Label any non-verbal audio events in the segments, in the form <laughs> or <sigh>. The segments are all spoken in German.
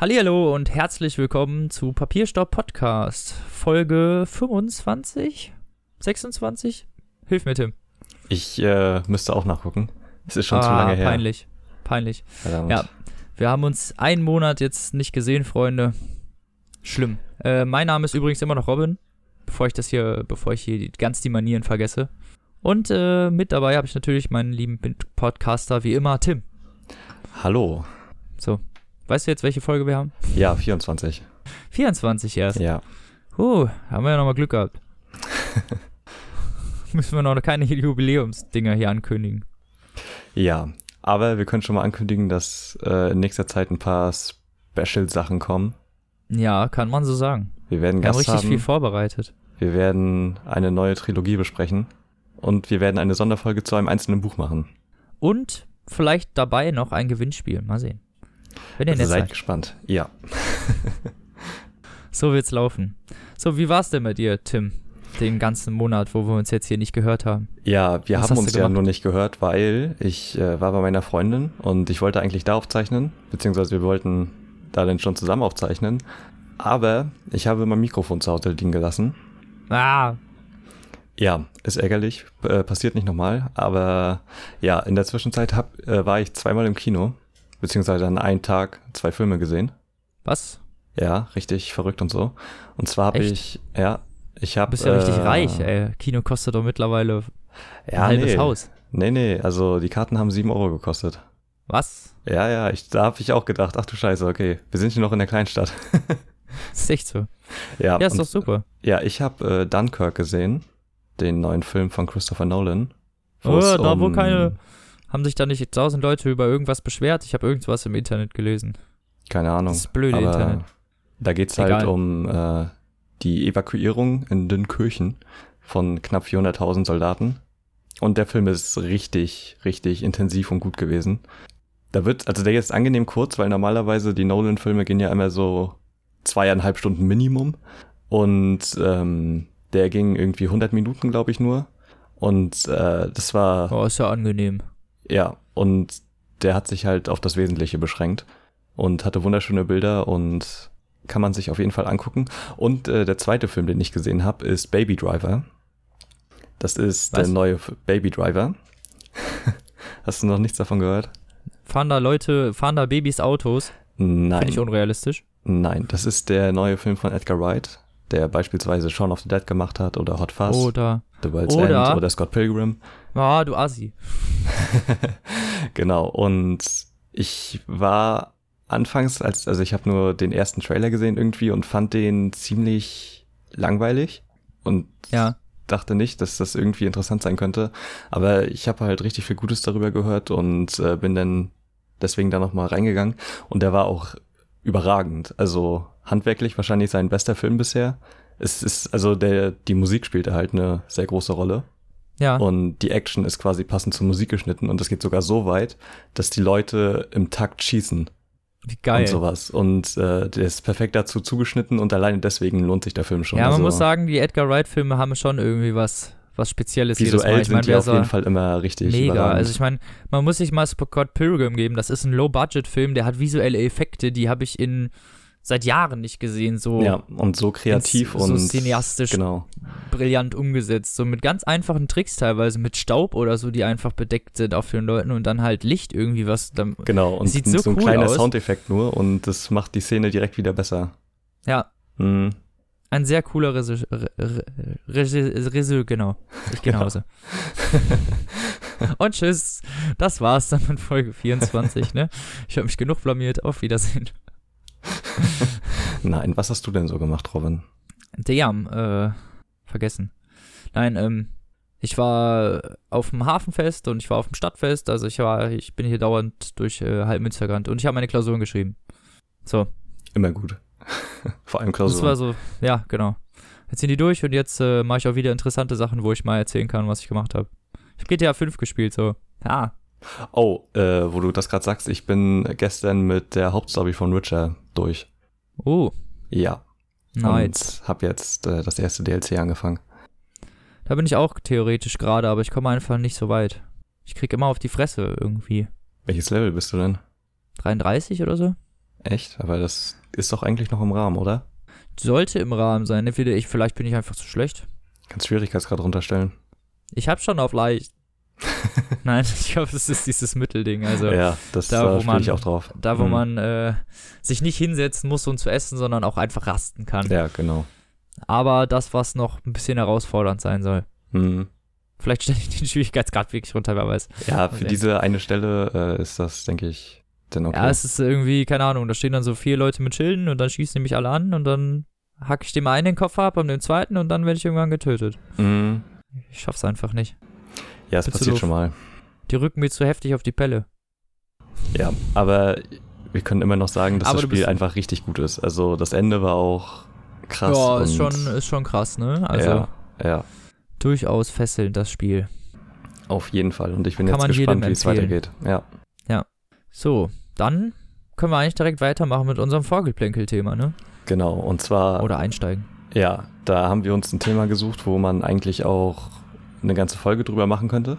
Hallihallo und herzlich willkommen zu Papierstopp Podcast, Folge 25? 26? Hilf mir, Tim. Ich äh, müsste auch nachgucken. Es ist schon ah, zu lange her. Peinlich, peinlich. Verdammt. Ja, wir haben uns einen Monat jetzt nicht gesehen, Freunde. Schlimm. Äh, mein Name ist übrigens immer noch Robin, bevor ich das hier, bevor ich hier die, ganz die Manieren vergesse. Und äh, mit dabei habe ich natürlich meinen lieben Podcaster, wie immer, Tim. Hallo. So. Weißt du jetzt, welche Folge wir haben? Ja, 24. 24 erst. Ja. Huh, haben wir ja nochmal Glück gehabt. <laughs> Müssen wir noch keine Jubiläumsdinger hier ankündigen. Ja, aber wir können schon mal ankündigen, dass äh, in nächster Zeit ein paar Special-Sachen kommen. Ja, kann man so sagen. Wir werden Wir haben richtig haben. viel vorbereitet. Wir werden eine neue Trilogie besprechen. Und wir werden eine Sonderfolge zu einem einzelnen Buch machen. Und vielleicht dabei noch ein Gewinnspiel. Mal sehen. Wenn ihr Also nett seid seid. gespannt. Ja. <laughs> So wird's laufen. So, wie war's denn bei dir, Tim? Den ganzen Monat, wo wir uns jetzt hier nicht gehört haben. Ja, wir Was haben uns ja nur nicht gehört, weil ich äh, war bei meiner Freundin und ich wollte eigentlich da aufzeichnen, beziehungsweise wir wollten da dann schon zusammen aufzeichnen. Aber ich habe mein Mikrofon zu Hause liegen gelassen. Ah, Ja, ist ärgerlich, äh, passiert nicht nochmal. Aber ja, in der Zwischenzeit hab, äh, war ich zweimal im Kino, beziehungsweise an einem Tag zwei Filme gesehen. was? Ja, richtig verrückt und so. Und zwar habe ich, ja, ich habe. Du bist ja richtig reich, ey. Kino kostet doch mittlerweile Ja, ein halbes nee. Haus. Nee, nee, also die Karten haben sieben Euro gekostet. Was? Ja, ja, ich, da habe ich auch gedacht, ach du Scheiße, okay, wir sind hier noch in der Kleinstadt. Das <laughs> ist echt so. Ja, Ja, ist und, doch super. ja ich habe äh, Dunkirk gesehen, den neuen Film von Christopher Nolan. Oh, da wo um- keine. Haben sich da nicht tausend Leute über irgendwas beschwert? Ich habe irgendwas im Internet gelesen. Keine Ahnung. Das blöde aber Internet. Da geht's Egal. halt um äh, die Evakuierung in Dünkirchen von knapp 400.000 Soldaten. Und der Film ist richtig, richtig intensiv und gut gewesen. Da wird, also der ist angenehm kurz, weil normalerweise die Nolan-Filme gehen ja immer so zweieinhalb Stunden Minimum. Und ähm, der ging irgendwie 100 Minuten, glaube ich, nur. Und äh, das war Oh, ist ja angenehm. Ja, und der hat sich halt auf das Wesentliche beschränkt und hatte wunderschöne Bilder und kann man sich auf jeden Fall angucken. Und äh, der zweite Film, den ich gesehen habe, ist Baby Driver. Das ist Was? der neue Baby Driver. <laughs> Hast du noch nichts davon gehört? Fahren da Leute, fahren da Babys Autos? Finde ich Nein, unrealistisch. nein, das ist der neue Film von Edgar Wright, der beispielsweise Shaun of the Dead gemacht hat oder Hot Fuzz, Oder. The World's oder- End oder Scott Pilgrim. Ah, du Assi. <laughs> genau, und ich war anfangs, als, also ich habe nur den ersten Trailer gesehen irgendwie und fand den ziemlich langweilig und Ja. dachte nicht, dass das irgendwie interessant sein könnte. Aber ich habe halt richtig viel Gutes darüber gehört und äh, bin dann deswegen da nochmal reingegangen. Und der war auch überragend. Also handwerklich wahrscheinlich sein bester Film bisher. Es ist, also der, die Musik spielte halt eine sehr große Rolle. Ja. Und die Action ist quasi passend zur Musik geschnitten und es geht sogar so weit, dass die Leute im Takt schießen Wie geil. und sowas. Und äh, der ist perfekt dazu zugeschnitten und alleine deswegen lohnt sich der Film schon. ja, man also, muss sagen, die Edgar Wright-Filme haben schon irgendwie was, was Spezielles jedes visuell Mal. Ich sind meine, die auf jeden Fall immer richtig mega. überragend. Also ich meine, man muss sich mal Scott Pilgrim geben. Das ist ein Low-Budget-Film, der hat visuelle Effekte, die habe ich in seit Jahren nicht gesehen. So ja, und so kreativ ins- so und cineastisch Genau. brillant umgesetzt. So mit ganz einfachen Tricks teilweise, mit Staub oder so, die einfach bedeckt sind auf den Leuten und dann halt Licht irgendwie was. Dann, Genau. Und Sieht so ein cool kleiner aus. Soundeffekt nur und das macht die Szene direkt wieder besser. ja, Mhm. ein sehr cooler Regisseur, Regisseur, genau. Ich gehe nach. Hause. Und tschüss. Das war's dann mit Folge 24, ne? Ich habe mich genug blamiert. Auf Wiedersehen. <laughs> Nein, was hast du denn so gemacht, Robin? Damn, äh, vergessen. Nein, ähm, ich war auf dem Hafenfest und ich war auf dem Stadtfest, also ich war, ich bin hier dauernd durch äh, halb Münster gerannt und ich habe meine Klausuren geschrieben. So, Immer gut. <laughs> Vor allem das war Klausuren. so, ja, genau. Jetzt sind die durch und jetzt äh, mache ich auch wieder interessante Sachen, wo ich mal erzählen kann, was ich gemacht habe. Ich habe GTA 5 gespielt, so. Ja, Oh, äh, wo du das gerade sagst, ich bin gestern mit der Hauptstory von Witcher durch. oh, Ja. nice. Und hab jetzt äh, das erste DLC angefangen. Da bin ich auch theoretisch gerade, aber ich komme einfach nicht so weit. Ich krieg immer auf die Fresse irgendwie. Welches Level bist du denn? 33 oder so? Echt? Aber das ist doch eigentlich noch im Rahmen, oder? Sollte im Rahmen sein. Entweder ich, vielleicht bin ich einfach zu schlecht. Kannst Schwierigkeitsgrad runterstellen. Ich habe schon auf leicht. <laughs> Nein, ich glaube, das ist dieses Mittelding. Also ja, das da, wo man- ich auch drauf. da, wo Mhm. man äh, sich nicht hinsetzen muss, um zu essen, sondern auch einfach rasten kann. Ja, genau. Aber das, was noch ein bisschen herausfordernd sein soll. Mhm. Vielleicht stelle ich den Schwierigkeitsgrad wirklich runter, wer weiß. Ja, für Okay. diese eine Stelle äh, ist das, denke ich, dann okay. Ja, es ist irgendwie, keine Ahnung, da stehen dann so vier Leute mit Schilden und dann schießen die mich alle an und dann hack ich dem einen den Kopf ab und dem zweiten und dann werde ich irgendwann getötet. Mhm. Ich schaff's einfach nicht. Ja, es passiert schon mal. Die rücken mir zu heftig auf die Pelle. Ja, aber wir können immer noch sagen, dass Aber das Spiel einfach richtig gut ist. Also das Ende war auch krass. ja, ist schon, ist schon krass, ne? Also ja, ja, durchaus fesselnd, das Spiel. auf jeden Fall. Und ich bin Kann jetzt gespannt, wie es weitergeht. Ja, So, dann können wir eigentlich direkt weitermachen mit unserem Vorgeplänkel-Thema, ne? genau. Und zwar, Oder einsteigen. ja, da haben wir uns ein Thema gesucht, wo man eigentlich auch eine ganze Folge drüber machen könnte.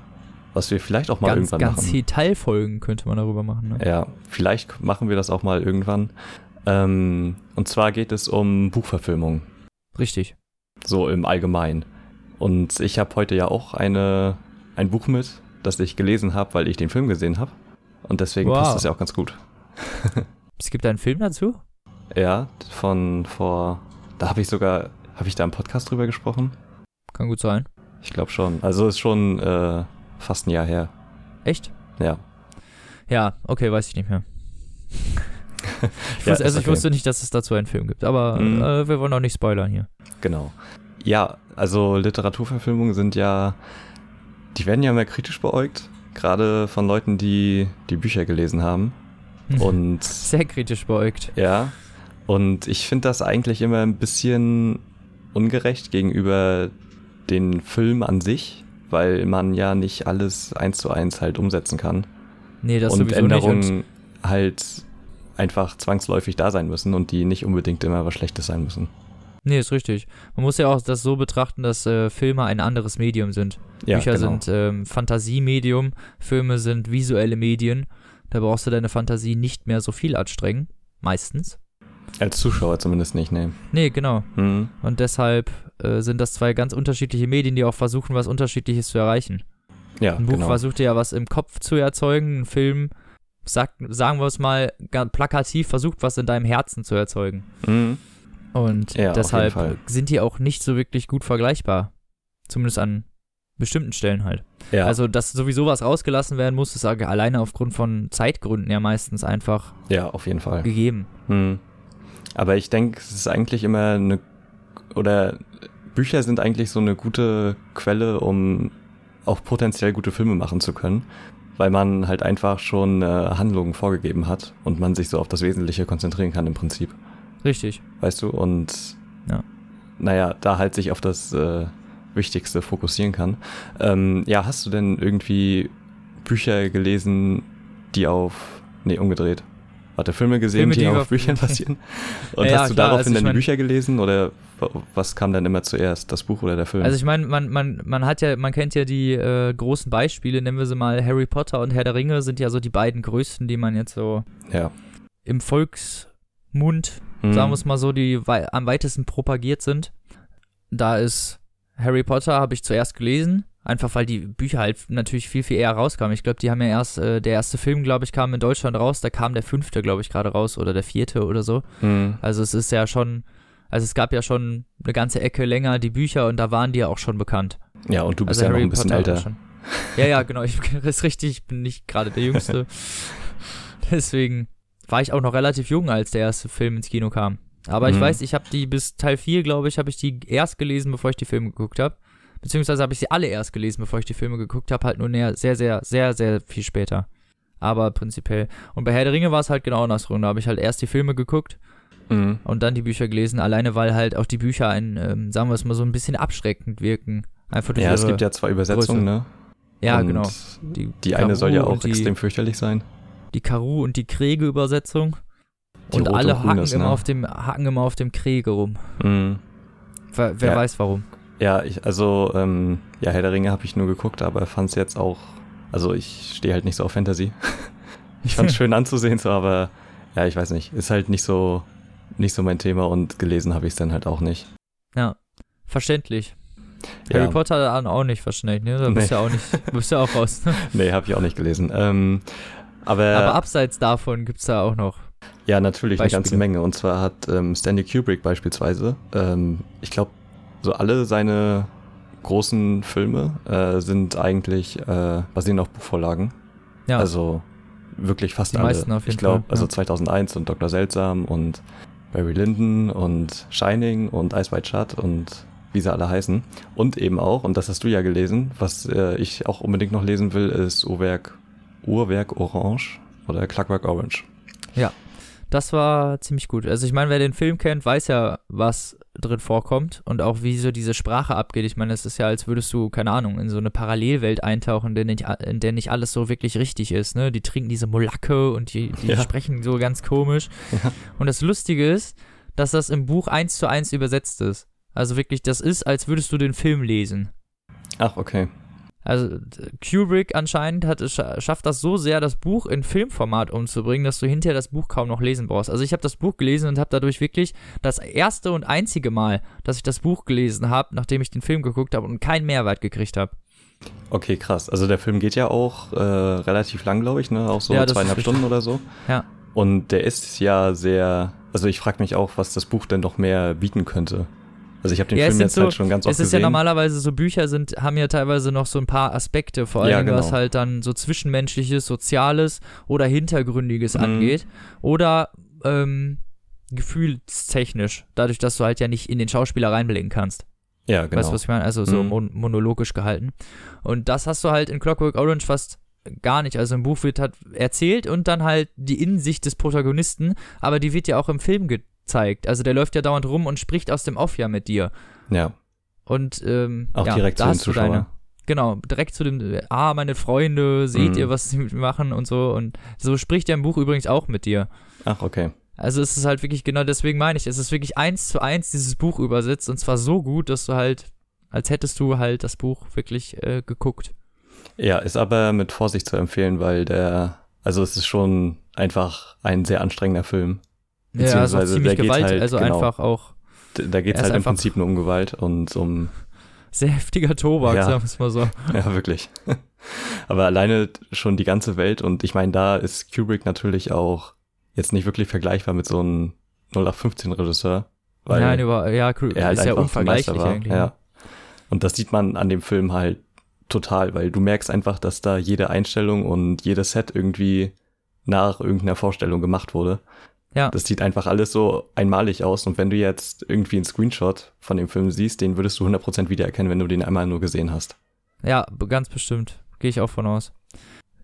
Was wir vielleicht auch mal Ganz, irgendwann ganz machen. viel Teilfolgen könnte man darüber machen, ne? Ja, vielleicht machen wir das auch mal irgendwann. Ähm, und zwar geht es um Buchverfilmung, Richtig. so im Allgemeinen. Und ich habe heute ja auch eine, ein Buch mit, das ich gelesen habe, weil ich den Film gesehen habe. Und deswegen Wow. passt das ja auch ganz gut. <laughs> Es gibt einen Film dazu? Ja, von vor, da habe ich sogar, habe ich da im Podcast drüber gesprochen? Kann gut sein. Ich glaube schon. Also ist schon äh, fast ein Jahr her. Echt? Ja. Ja, okay, weiß ich nicht mehr. <laughs> ich Ja, wusste, also ich okay. wusste nicht, dass es dazu einen Film gibt, aber Mhm. äh, wir wollen auch nicht spoilern hier. Genau. Ja, also Literaturverfilmungen sind ja, die werden ja immer kritisch beäugt, gerade von Leuten, die die Bücher gelesen haben. <laughs> Und Sehr kritisch beäugt. ja, und ich finde das eigentlich immer ein bisschen ungerecht gegenüber den Film an sich, weil man ja nicht alles eins zu eins halt umsetzen kann. Nee, das und Änderungen nicht. Halt einfach zwangsläufig da sein müssen und die nicht unbedingt immer was Schlechtes sein müssen. nee, ist richtig. Man muss ja auch das so betrachten, dass äh, Filme ein anderes Medium sind. Ja, Bücher genau. sind ähm, Fantasiemedium, Filme sind visuelle Medien. Da brauchst du deine Fantasie nicht mehr so viel anstrengen. Meistens. Als Zuschauer zumindest nicht, nee. Nee, genau. Hm. Und deshalb äh, sind das zwei ganz unterschiedliche Medien, die auch versuchen, was Unterschiedliches zu erreichen. Ja, Ein Buch genau. versucht ja was im Kopf zu erzeugen, ein Film, sagt, sagen wir es mal plakativ, versucht was in deinem Herzen zu erzeugen. Mhm. Und Ja, deshalb sind die auch nicht so wirklich gut vergleichbar. Zumindest an bestimmten Stellen halt. Ja, Also, dass sowieso was rausgelassen werden muss, ist alleine aufgrund von Zeitgründen ja meistens einfach ja, auf jeden Fall. gegeben. Hm. Aber ich denke, es ist eigentlich immer eine, oder Bücher sind eigentlich so eine gute Quelle, um auch potenziell gute Filme machen zu können, weil man halt einfach schon äh, Handlungen vorgegeben hat und man sich so auf das Wesentliche konzentrieren kann im Prinzip. Richtig. Weißt du? Und Ja. naja, da halt sich auf das äh, Wichtigste fokussieren kann. Ähm, ja, hast du denn irgendwie Bücher gelesen, die auf. Nee, umgedreht. Warte, Filme gesehen, Filme, die, die auf Büchern basieren? <laughs> Und Ja, hast du klar, daraufhin also ich die mein- Bücher gelesen oder wa- was kam dann immer zuerst? Das Buch oder der Film? Also ich meine, man, man, man hat ja, man kennt ja die äh, großen Beispiele, nennen wir sie mal Harry Potter und Herr der Ringe sind ja so die beiden größten, die man jetzt so ja. im Volksmund, Hm. sagen wir es mal so, die wei am weitesten propagiert sind. Da ist Harry Potter, habe ich zuerst gelesen, einfach weil die Bücher halt natürlich viel, viel eher rauskamen. Ich glaube, die haben ja erst, äh, der erste Film, glaube ich, kam in Deutschland raus, da kam der fünfte, glaube ich, gerade raus oder der vierte oder so. Hm. Also es ist ja schon, also es gab ja schon eine ganze Ecke länger die Bücher und da waren die ja auch schon bekannt. Ja, und du bist also ja noch Harry ein bisschen Potter älter. Ja, ja, genau, ich, das <laughs> ist richtig, ich bin nicht gerade der Jüngste. <laughs> Deswegen war ich auch noch relativ jung, als der erste Film ins Kino kam. Aber ich Mhm. weiß, ich habe die bis Teil 4, glaube ich, habe ich die erst gelesen, bevor ich die Filme geguckt habe. Beziehungsweise habe ich sie alle erst gelesen, bevor ich die Filme geguckt habe, halt nur näher, sehr, sehr, sehr, sehr viel später. Aber prinzipiell. Und bei Herr der Ringe war es halt genau andersrum. Da habe ich halt erst die Filme geguckt Hm. und dann die Bücher gelesen, alleine weil halt auch die Bücher ein, ähm, sagen wir es mal so, ein bisschen abschreckend wirken. Einfach durch Ja, es gibt ja zwei Übersetzungen, ne? ja Und genau. Die, die eine soll ja auch die, extrem fürchterlich sein. Die Karu und die Kriege-Übersetzung. Und alle hacken Hunis, immer, ne? auf dem, hacken immer auf dem Kriege rum. Hm. Wer, wer Ja. weiß warum. Ja, ich, also, ähm, ja, Herr der Ringe habe ich nur geguckt, aber fand es jetzt auch, also ich stehe halt nicht so auf Fantasy. <laughs> ich fand es <laughs> schön anzusehen, so, aber ja, ich weiß nicht, ist halt nicht so, nicht so mein Thema und gelesen habe ich es dann halt auch nicht. Ja, verständlich. Ja. Harry Potter auch nicht wahrscheinlich, ne? Da bist du Nee. ja auch nicht, <laughs> bist ja auch raus. Ne? Nee, habe ich auch nicht gelesen. Ähm, aber, Aber abseits davon gibt's da auch noch. ja, natürlich eine ganze Beispiele. Menge. Und zwar hat ähm, Stanley Kubrick beispielsweise, ähm, ich glaube, so alle seine großen Filme äh, sind eigentlich äh, basieren auf Buchvorlagen. Ja, Also wirklich fast Die alle. meisten auf jeden ich glaube, Fall, also ja. 2001 und Dr. Seltsam und Barry Lyndon und Shining und Ice White Shut und wie sie alle heißen. Und eben auch, und das hast du ja gelesen, was äh, ich auch unbedingt noch lesen will, ist Uhrwerk, Uhrwerk Orange oder Clockwork Orange. Das war ziemlich gut. Also ich meine, wer den Film kennt, weiß ja, was drin vorkommt und auch wie so diese Sprache abgeht. Ich meine, es ist ja, als würdest du, keine Ahnung, in so eine Parallelwelt eintauchen, in der nicht, in der nicht alles so wirklich richtig ist. Ne? Die trinken diese Molacke und die, die Ja. sprechen so ganz komisch. Ja. Und das Lustige ist, dass das im Buch eins zu eins übersetzt ist. Also wirklich, das ist, als würdest du den Film lesen. Ach, okay. Also Kubrick anscheinend hat es scha- schafft das so sehr, das Buch in Filmformat umzubringen, dass du hinterher das Buch kaum noch lesen brauchst. Also ich habe das Buch gelesen und habe dadurch wirklich das erste und einzige Mal, dass ich das Buch gelesen habe, nachdem ich den Film geguckt habe und keinen Mehrwert gekriegt habe. Okay, krass. Also der Film geht ja auch äh, relativ lang, glaube ich, ne? Auch so Ja, zweieinhalb. Stunden oder so. Ja. Und der ist ja sehr, also ich frage mich auch, was das Buch denn noch mehr bieten könnte. Also ich habe den Ja, Film jetzt so- halt schon ganz oft Es ist ja gesehen. normalerweise so, Bücher sind, haben ja teilweise noch so ein paar Aspekte, vor allem Ja, genau. was halt dann so Zwischenmenschliches, Soziales oder Hintergründiges Mhm. angeht. Oder ähm, gefühlstechnisch, dadurch, dass du halt ja nicht in den Schauspieler reinblicken kannst. ja, genau. Weißt du, was ich meine? Also so Mhm. mon monologisch gehalten. Und das hast du halt in Clockwork Orange fast gar nicht. Also im Buch wird halt erzählt und dann halt die Innensicht des Protagonisten, aber die wird ja auch im Film gezeigt. Also der läuft ja dauernd rum und spricht aus dem Off ja mit dir. ja, Und ähm, auch ja, direkt zu dem hast du Zuschauer. deine. Genau, direkt zu dem, ah, meine Freunde, seht Mhm. ihr, was sie mit mir machen und so. Und so spricht er im Buch übrigens auch mit dir. Ach, okay. Also es ist halt wirklich, genau deswegen meine ich, es ist wirklich eins zu eins dieses Buch übersetzt und zwar so gut, dass du halt, als hättest du halt das Buch wirklich äh, geguckt. Ja, ist aber mit Vorsicht zu empfehlen, weil der, also es ist schon einfach ein sehr anstrengender Film. Ja, Beziehungsweise ziemlich Gewalt, halt, also genau. einfach auch Da geht es halt im Prinzip nur um Gewalt und um, sehr heftiger Tobak, Ja. sagen wir es mal so. <laughs> ja, wirklich. aber alleine schon die ganze Welt und ich meine, da ist Kubrick natürlich auch jetzt nicht wirklich vergleichbar mit so einem 0815-Regisseur. Weil Nein, über, ja, er halt ist ja unvergleichlich eigentlich. ne? Ja. Und das sieht man an dem Film halt total, weil du merkst einfach, dass da jede Einstellung und jedes Set irgendwie nach irgendeiner Vorstellung gemacht wurde. Ja. Das sieht einfach alles so einmalig aus und wenn du jetzt irgendwie einen Screenshot von dem Film siehst, den würdest du 100% wiedererkennen, wenn du den einmal nur gesehen hast. Ja, ganz bestimmt. Gehe ich auch von aus.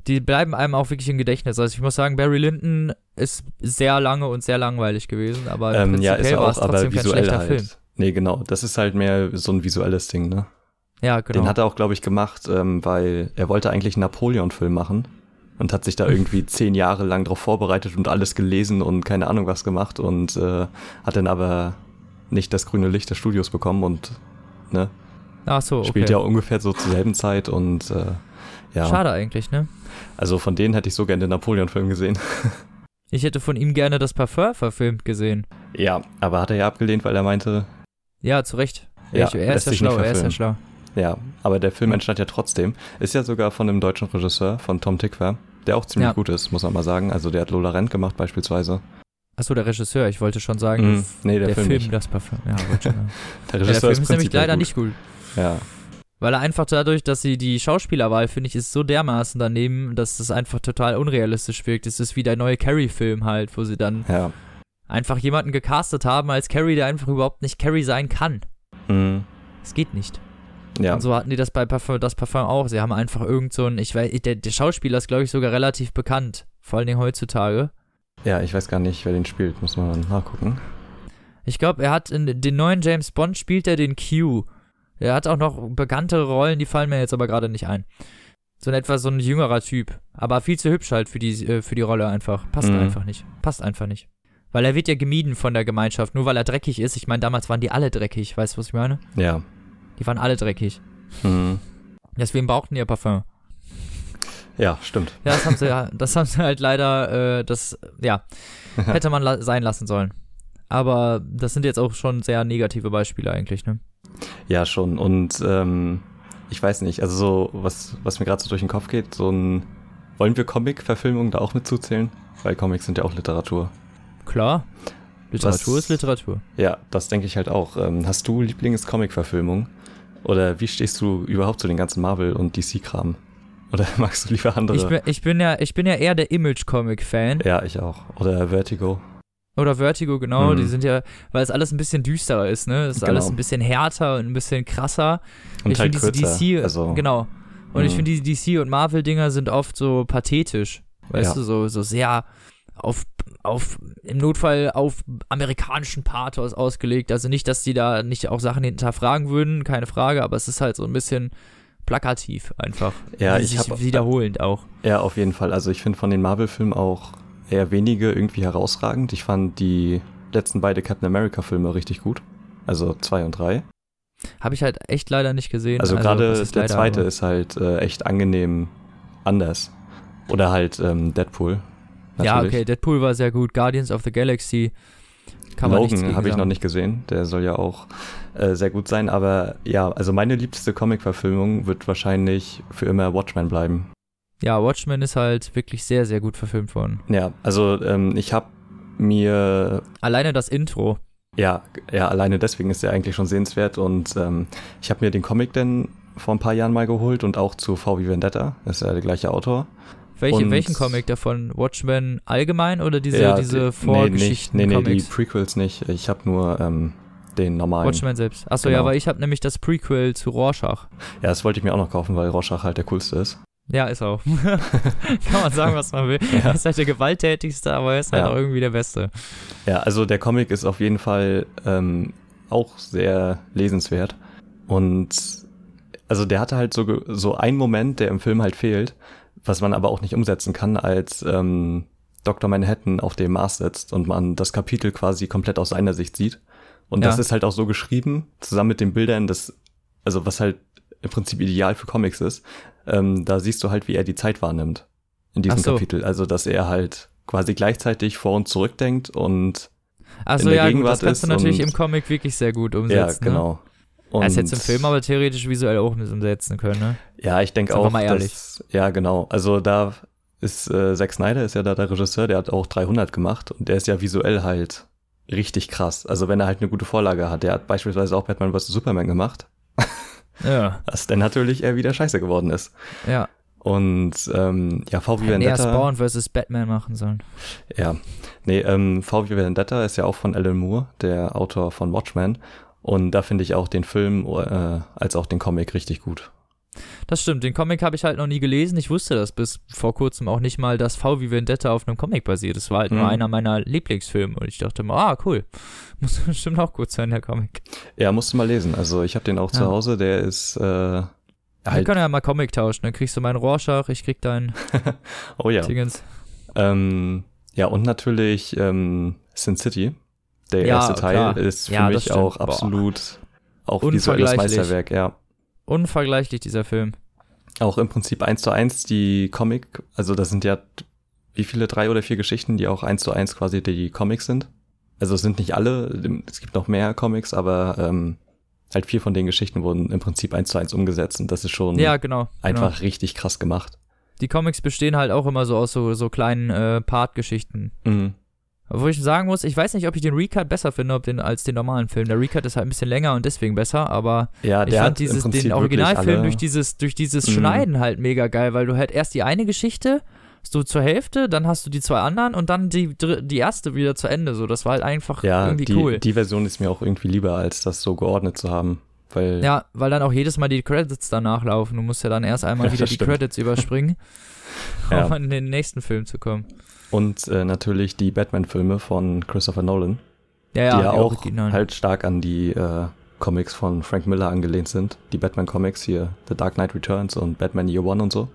Die bleiben einem auch wirklich im Gedächtnis. Also ich muss sagen, Barry Lyndon ist sehr lange und sehr langweilig gewesen, aber Ähm, ja, ist er auch, aber visuell schlechter halt. Film. Nee, genau. Das ist halt mehr so ein visuelles Ding, ne? Ja, genau. Den hat er auch, glaube ich, gemacht, ähm, weil er wollte eigentlich einen Napoleon-Film machen und hat sich da irgendwie <laughs> zehn Jahre lang drauf vorbereitet und alles gelesen und keine Ahnung was gemacht und äh, hat dann aber nicht das grüne Licht des Studios bekommen und ne, Ach so, okay. spielt ja ungefähr so zur selben Zeit und äh, ja, Schade eigentlich, ne? also von denen hätte ich so gerne den Napoleon-Film gesehen. <laughs> Ich hätte von ihm gerne das Parfum verfilmt gesehen. ja, aber hat er ja abgelehnt, weil er meinte, Ja, zu Recht. Ja, ich, er ist ja schlau, er ist ja schlau. ja, aber der Film entstand ja trotzdem. Ist ja sogar von einem deutschen Regisseur, von Tom Tickwer, der auch ziemlich Ja. gut ist, muss man mal sagen. Also der hat Lola Rent gemacht beispielsweise. Achso, der Regisseur, ich wollte schon sagen, Mhm. Nee, der, der, Film, Film, das Parfum. Ja. <laughs> Der ja, der Regisseur Film ist nämlich prinzipiell leider gut. nicht gut. Ja, Weil er einfach dadurch, dass sie die Schauspielerwahl, finde ich, ist so dermaßen daneben, dass es einfach total unrealistisch wirkt. Es ist wie der neue Carrie-Film halt, wo sie dann ja. einfach jemanden gecastet haben als Carrie, der einfach überhaupt nicht Carrie sein kann. Mhm. Es geht nicht. Ja, Und so hatten die das bei Parfum, das Parfum auch. Sie haben einfach irgend so ein, ich weiß, der, der Schauspieler ist, glaube ich, sogar relativ bekannt. Vor allen Dingen heutzutage. ja, ich weiß gar nicht, wer den spielt, muss man nachgucken. Ich glaube, er hat in den neuen James Bond spielt er den Q. Er hat auch noch bekannte Rollen, die fallen mir jetzt aber gerade nicht ein. So ein etwas so ein jüngerer Typ. Aber viel zu hübsch halt für die, äh, für die Rolle einfach. Passt Mhm. einfach nicht. Passt einfach nicht. Weil er wird ja gemieden von der Gemeinschaft, nur weil er dreckig ist. Ich meine, damals waren die alle dreckig. Weißt du, was ich meine? Ja. Die waren alle dreckig. Mhm. Deswegen brauchten die ja Parfum. Ja, stimmt. Ja, das haben sie, das haben sie halt leider, äh, das, ja, hätte man la sein lassen sollen. Aber das sind jetzt auch schon sehr negative Beispiele eigentlich, ne? Ja, schon. Und ähm, ich weiß nicht, also so, was, was mir gerade so durch den Kopf geht, so ein. Wollen wir Comic-Verfilmungen da auch mit zuzählen? Weil Comics sind ja auch Literatur. Klar. Literatur Was- ist Literatur. Ja, das denke ich halt auch. Ähm, hast du Lieblings-Comic-Verfilmung? Oder wie stehst du überhaupt zu den ganzen Marvel- und DC-Kram? Oder <laughs> magst du lieber andere? Ich bin, ich bin ja, ich bin ja eher der Image-Comic-Fan. ja, ich auch. Oder Vertigo. Oder Vertigo, genau. Mhm. Die sind ja, weil es alles ein bisschen düsterer ist, ne? Es ist Genau. alles ein bisschen härter und ein bisschen krasser. Und ich halt finde diese. DC, also, genau. Und ich Mhm. finde die DC und Marvel-Dinger sind oft so pathetisch. Weißt Ja. du, so, so sehr auf, auf, im Notfall auf amerikanischen Pathos ausgelegt. Also nicht, dass die da nicht auch Sachen hinterfragen würden, keine Frage, aber es ist halt so ein bisschen plakativ einfach. Ja, Also ich habe wiederholend auch. Ja, auf jeden Fall. Also ich finde von den Marvel-Filmen auch eher wenige irgendwie herausragend. Ich fand die letzten beide Captain America-Filme richtig gut. Also zwei und drei. Habe ich halt echt leider nicht gesehen. Also was gerade der leider, zweite ist halt äh, echt angenehm anders. Oder halt ähm, Deadpool. Ja, natürlich. okay, Deadpool war sehr gut. Guardians of the Galaxy kann Logan habe ich noch nicht gesehen. Der soll ja auch äh, sehr gut sein. Aber ja, also meine liebste Comic-Verfilmung wird wahrscheinlich für immer Watchmen bleiben. Ja, Watchmen ist halt wirklich sehr, sehr gut verfilmt worden. Ja, also ähm, ich habe mir Alleine das Intro. Ja, ja, alleine deswegen ist er eigentlich schon sehenswert und ähm, ich habe mir den Comic dann vor ein paar Jahren mal geholt und auch zu V wie Vendetta, das ist ja der gleiche Autor. Welche, welchen Comic davon? Watchmen allgemein oder diese, ja, diese die- nee, nicht, Vorgeschichten nee, nee, die? Prequels nicht. Ich habe nur ähm, den normalen. Watchmen selbst. Achso, Genau. ja, weil ich habe nämlich das Prequel zu Rorschach. Ja, das wollte ich mir auch noch kaufen, weil Rorschach halt der coolste ist. Ja, ist auch. <laughs> Kann man sagen, was man will. Ja. Er ist halt der gewalttätigste, aber er ist halt Ja. auch irgendwie der Beste. Ja, also der Comic ist auf jeden Fall ähm, auch sehr lesenswert. Und also der hatte halt so, so einen Moment, der im Film halt fehlt, was man aber auch nicht umsetzen kann, als ähm, Dr. Manhattan auf dem Mars sitzt und man das Kapitel quasi komplett aus seiner Sicht sieht. Und das Ja. ist halt auch so geschrieben, zusammen mit den Bildern, das, also was halt im Prinzip ideal für Comics ist. Ähm, da siehst du halt, wie er die Zeit wahrnimmt in diesem Ach so. Kapitel. Also, dass er halt quasi gleichzeitig vor und zurückdenkt und Achso, in der ja, gut, Gegenwart das kannst du natürlich und- im Comic wirklich sehr gut ja, umsetzen. Ne? Und Er ist jetzt im Film aber theoretisch visuell auch mit umsetzen können, ne? ja, ich denke auch, mal ehrlich. dass, ja, genau. Also da ist äh, Zack Snyder ist ja da der Regisseur, der hat auch 300 gemacht und der ist ja visuell halt richtig krass. Also wenn er halt eine gute Vorlage hat, der hat beispielsweise auch Batman vs Superman gemacht, <laughs> Ja, was dann natürlich eher wieder scheiße geworden ist. ja. Und ähm, ja, V wie Hätten eher Vendetta. Spawn vs. Batman machen sollen. Ja, nee, ähm, V wie Vendetta ist ja auch von Alan Moore, der Autor von Watchmen. Und da finde ich auch den Film äh, als auch den Comic richtig gut. Das stimmt, den Comic habe ich halt noch nie gelesen. Ich wusste das bis vor kurzem auch nicht mal, dass V wie Vendetta auf einem Comic basiert. Das war halt nur Mhm. einer meiner Lieblingsfilme und ich dachte mir, ah, cool. <laughs> Muss bestimmt auch gut sein, der Comic. Ja, musst du mal lesen. Also ich habe den auch zu Ja. Hause, der ist äh, Wir halt, können ja mal Comic tauschen. Dann kriegst du meinen Rorschach, ich krieg deinen <laughs> oh ja. Ähm, ja, und natürlich ähm, Sin City. Der Ja, erste Teil klar. ist für Ja, mich stimmt. auch Boah. absolut auch visuelles. Meisterwerk, ja. Unvergleichlich, dieser Film. Auch im Prinzip eins zu eins die Comic, also das sind ja wie viele, drei oder vier Geschichten, die auch eins zu eins quasi die Comics sind. Also es sind nicht alle, es gibt noch mehr Comics, aber ähm, halt vier von den Geschichten wurden im Prinzip eins zu eins umgesetzt und das ist schon Ja, genau. einfach Genau. richtig krass gemacht. Die Comics bestehen halt auch immer so aus so, so kleinen äh, Part-Geschichten. Mhm. Wo ich sagen muss, ich weiß nicht, ob ich den Recut besser finde ob den, als den normalen Film. Der Recut ist halt ein bisschen länger und deswegen besser, aber Ja, ich fand dieses, den Originalfilm durch dieses, durch dieses Mhm. Schneiden halt mega geil, weil du halt erst die eine Geschichte hast du zur Hälfte, dann hast du die zwei anderen und dann die, die erste wieder zu Ende. So, das war halt einfach Ja, irgendwie die, cool. die Version ist mir auch irgendwie lieber, als das so geordnet zu haben. Weil, Ja, weil dann auch jedes Mal die Credits danach laufen. Du musst ja dann erst einmal Ja, wieder die. Credits <laughs> überspringen, um in den nächsten Film zu kommen. Und äh, natürlich die Batman-Filme von Christopher Nolan, Ja, ja, die ja auch halt stark an die äh, Comics von Frank Miller angelehnt sind. Die Batman-Comics hier, The Dark Knight Returns und Batman Year One und so.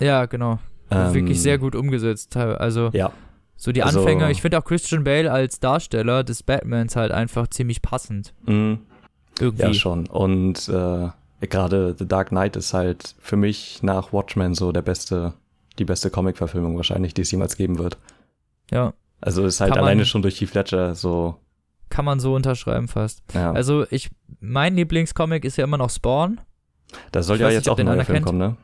Ja, genau. Ähm, Wirklich sehr gut umgesetzt. Also Ja, so die Also- Anfänge. Ich finde auch Christian Bale als Darsteller des Batmans halt einfach ziemlich passend. mm, Irgendwie. ja schon. Und äh, gerade The Dark Knight ist halt für mich nach Watchmen so der beste die beste Comic-Verfilmung wahrscheinlich, die es jemals geben wird. Ja. Also ist halt Kann alleine schon durch Heath Ledger so, Kann man so unterschreiben fast. ja. Also ich, mein Lieblingscomic ist ja immer noch Spawn. da soll ich ja jetzt nicht, auch ein den neuer Film kennt. kommen, ne?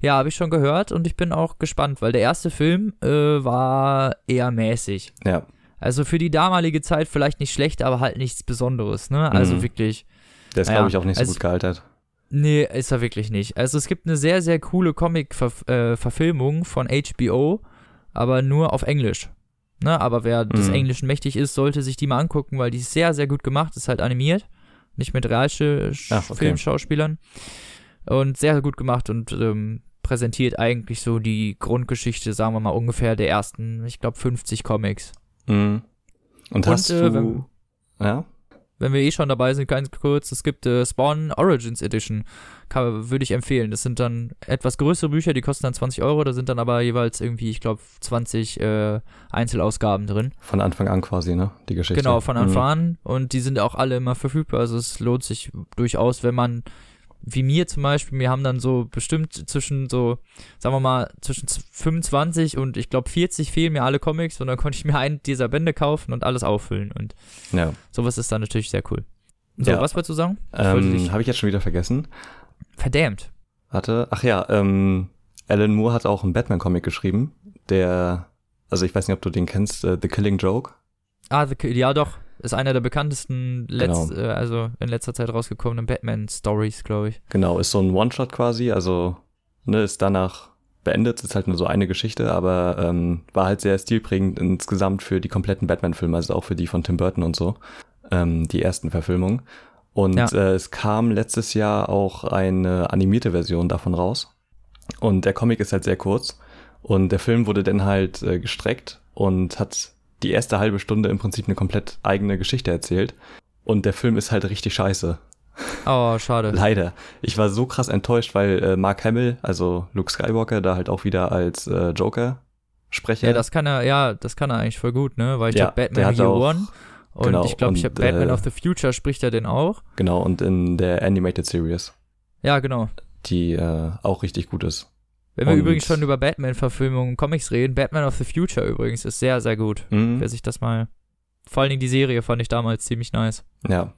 Ja, habe ich schon gehört und ich bin auch gespannt, weil der erste Film äh, war eher mäßig. Ja. Also für die damalige Zeit vielleicht nicht schlecht, aber halt nichts Besonderes, ne? Also Mhm. wirklich. Der ist, Ja, glaube ich, auch nicht so also- gut gealtert. Nee, ist er wirklich nicht. Also es gibt eine sehr, sehr coole Comic-Verfilmung von HBO, aber nur auf Englisch. Ne? Aber wer des Mhm. Englischen mächtig ist, sollte sich die mal angucken, weil die ist sehr, sehr gut gemacht. Ist halt animiert. Nicht mit Ach, okay. Realschauspielern. Und sehr gut gemacht und ähm, präsentiert eigentlich so die Grundgeschichte, sagen wir mal, ungefähr der ersten, ich glaube, 50 Comics. Mhm. Und hast äh, du, wenn- ja? Wenn wir eh schon dabei sind, ganz kurz, es gibt äh, Spawn Origins Edition. Würde ich empfehlen. Das sind dann etwas größere Bücher, die kosten dann 20 Euro, da sind dann aber jeweils irgendwie, ich glaube, 20 äh, Einzelausgaben drin. Von Anfang an quasi, ne? Die Geschichte. Genau, von Anfang Mhm. an. Und die sind auch alle immer verfügbar. Also es lohnt sich durchaus, wenn man, wie mir zum Beispiel, wir haben dann so bestimmt zwischen so, sagen wir mal, zwischen z- 25 und ich glaube 40 fehlen mir alle Comics und dann konnte ich mir einen dieser Bände kaufen und alles auffüllen. Und Ja. sowas ist dann natürlich sehr cool. So, Ja. was wolltest du sagen? Ähm, Habe ich jetzt schon wieder vergessen. Verdammt. Warte. Ach ja, ähm, Alan Moore hat auch einen Batman-Comic geschrieben, der, also ich weiß nicht, ob du den kennst, äh, The Killing Joke. Ah, The, ja doch. Ist einer der bekanntesten, letzt, Genau. äh, also in letzter Zeit rausgekommenen Batman-Stories, glaube ich. Genau, ist so ein One-Shot quasi, also ne, ist danach beendet, ist halt nur so eine Geschichte, aber ähm, war halt sehr stilprägend insgesamt für die kompletten Batman-Filme, also auch für die von Tim Burton und so, ähm, die ersten Verfilmungen. Und Ja. äh, es kam letztes Jahr auch eine animierte Version davon raus. Und der Comic ist halt sehr kurz. Und der Film wurde dann halt äh, gestreckt und hat die erste halbe Stunde im Prinzip eine komplett eigene Geschichte erzählt. Und der Film ist halt richtig scheiße. Oh, schade. Leider. Ich war so krass enttäuscht, weil äh, Mark Hamill, also Luke Skywalker, da halt auch wieder als äh, Joker Sprecher. Ja, das kann er, ja, das kann er eigentlich voll gut, ne? Weil ich Ja, glaube, Batman Year auch- One und genau, ich glaube, ich habe Batman äh, of the Future spricht er den auch. Genau, und in der Animated Series, Ja, genau. die äh, auch richtig gut ist. Wenn wir Und- übrigens schon über Batman-Verfilmungen und Comics reden, Batman of the Future übrigens ist sehr, sehr gut. Mhm. Wer sich das mal. Vor allen Dingen die Serie fand ich damals ziemlich nice. Ja.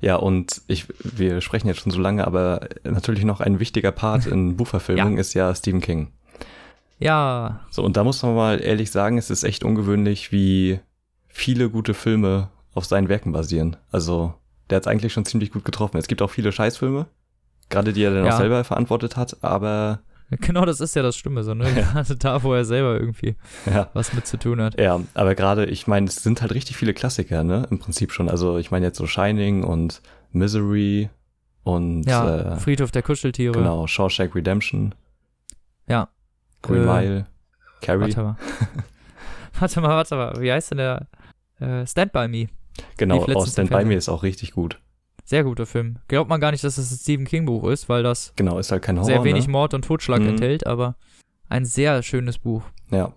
Ja, und ich, wir sprechen jetzt schon so lange, aber natürlich noch ein wichtiger Part in <laughs> Buchverfilmung ist ja Stephen King. Ja, So, und da muss man mal ehrlich sagen, es ist echt ungewöhnlich, wie viele gute Filme auf seinen Werken basieren. Also, der hat es eigentlich schon ziemlich gut getroffen. Es gibt auch viele Scheißfilme, gerade die er dann Ja. auch selber verantwortet hat, aber <laughs> genau das ist ja das Stimme so, ne? Gerade <laughs> da, wo er selber irgendwie ja. was mit zu tun hat. Ja, aber gerade, ich meine, es sind halt richtig viele Klassiker, ne? Im Prinzip schon. Also, ich meine jetzt so Shining und Misery und Ja, äh, Friedhof der Kuscheltiere. genau, Shawshank Redemption, Ja. Green Äh, Mile, Carrie. Warte mal. <laughs> warte mal, warte mal. Wie heißt denn der? Äh, Stand By Me. Genau, aus Stand By. Me ist auch richtig gut. Sehr guter Film. Glaubt man gar nicht, dass es ein Stephen King Buch ist, weil das Genau, ist halt kein Horror, sehr wenig ne? Mord und Totschlag Mhm. enthält, aber ein sehr schönes Buch. Ja,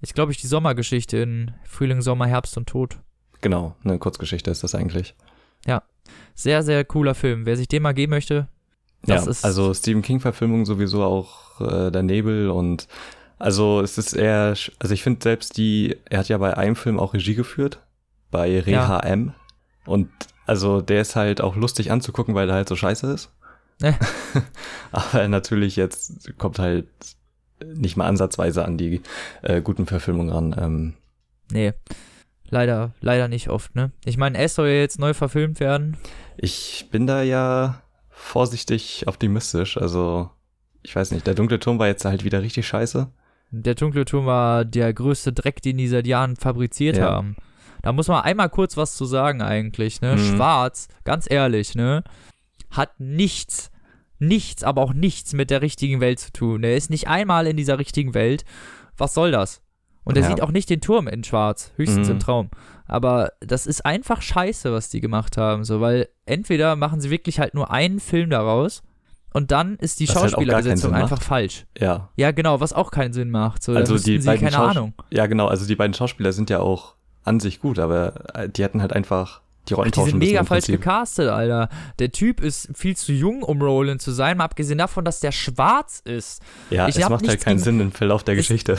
Ich glaube, ich die Sommergeschichte in Frühling, Sommer, Herbst und Tod. genau, eine Kurzgeschichte ist das eigentlich. Sehr, sehr cooler Film. Wer sich den mal geben möchte, das ja, ist. also Stephen King-Verfilmung sowieso auch äh, Der Nebel und also es ist eher, also ich finde selbst die, er hat ja bei einem Film auch Regie geführt, bei Reha M. Und also der ist halt auch lustig anzugucken, weil er halt so scheiße ist. Äh. <laughs> Aber natürlich jetzt kommt halt nicht mal ansatzweise an die äh, guten Verfilmungen ran. Ähm, nee. Leider, leider nicht oft, ne? Ich meine, es soll ja jetzt neu verfilmt werden. ich bin da ja vorsichtig optimistisch. Also ich weiß nicht, der dunkle Turm war jetzt halt wieder richtig scheiße. Der dunkle Turm war der größte Dreck, den die seit Jahren fabriziert Ja. haben. Da muss man einmal kurz was zu sagen eigentlich, ne? Mhm. Schwarz, ganz ehrlich, ne? Hat nichts, nichts, aber auch nichts mit der richtigen Welt zu tun. Er ist nicht einmal in dieser richtigen Welt. Was soll das? Und er Ja. sieht auch nicht den Turm in Schwarz, höchstens Mhm. im Traum. Aber das ist einfach scheiße, was die gemacht haben, so, weil entweder machen sie wirklich halt nur einen Film daraus und dann ist die halt Schauspielerbesetzung Sinn einfach macht. falsch. Ja, Ja, genau, was auch keinen Sinn macht. So, Also die die sie, beiden keine Schaus- Ahnung. ja genau. Also die beiden Schauspieler sind ja auch an sich gut, aber äh, die hätten halt einfach die Rollen die sind mega falsch gecastet, Alter. Der Typ ist viel zu jung, um Roland zu sein, mal abgesehen davon, dass der schwarz ist. Ja, Ich es macht halt keinen Sinn im Verlauf der Es- Geschichte.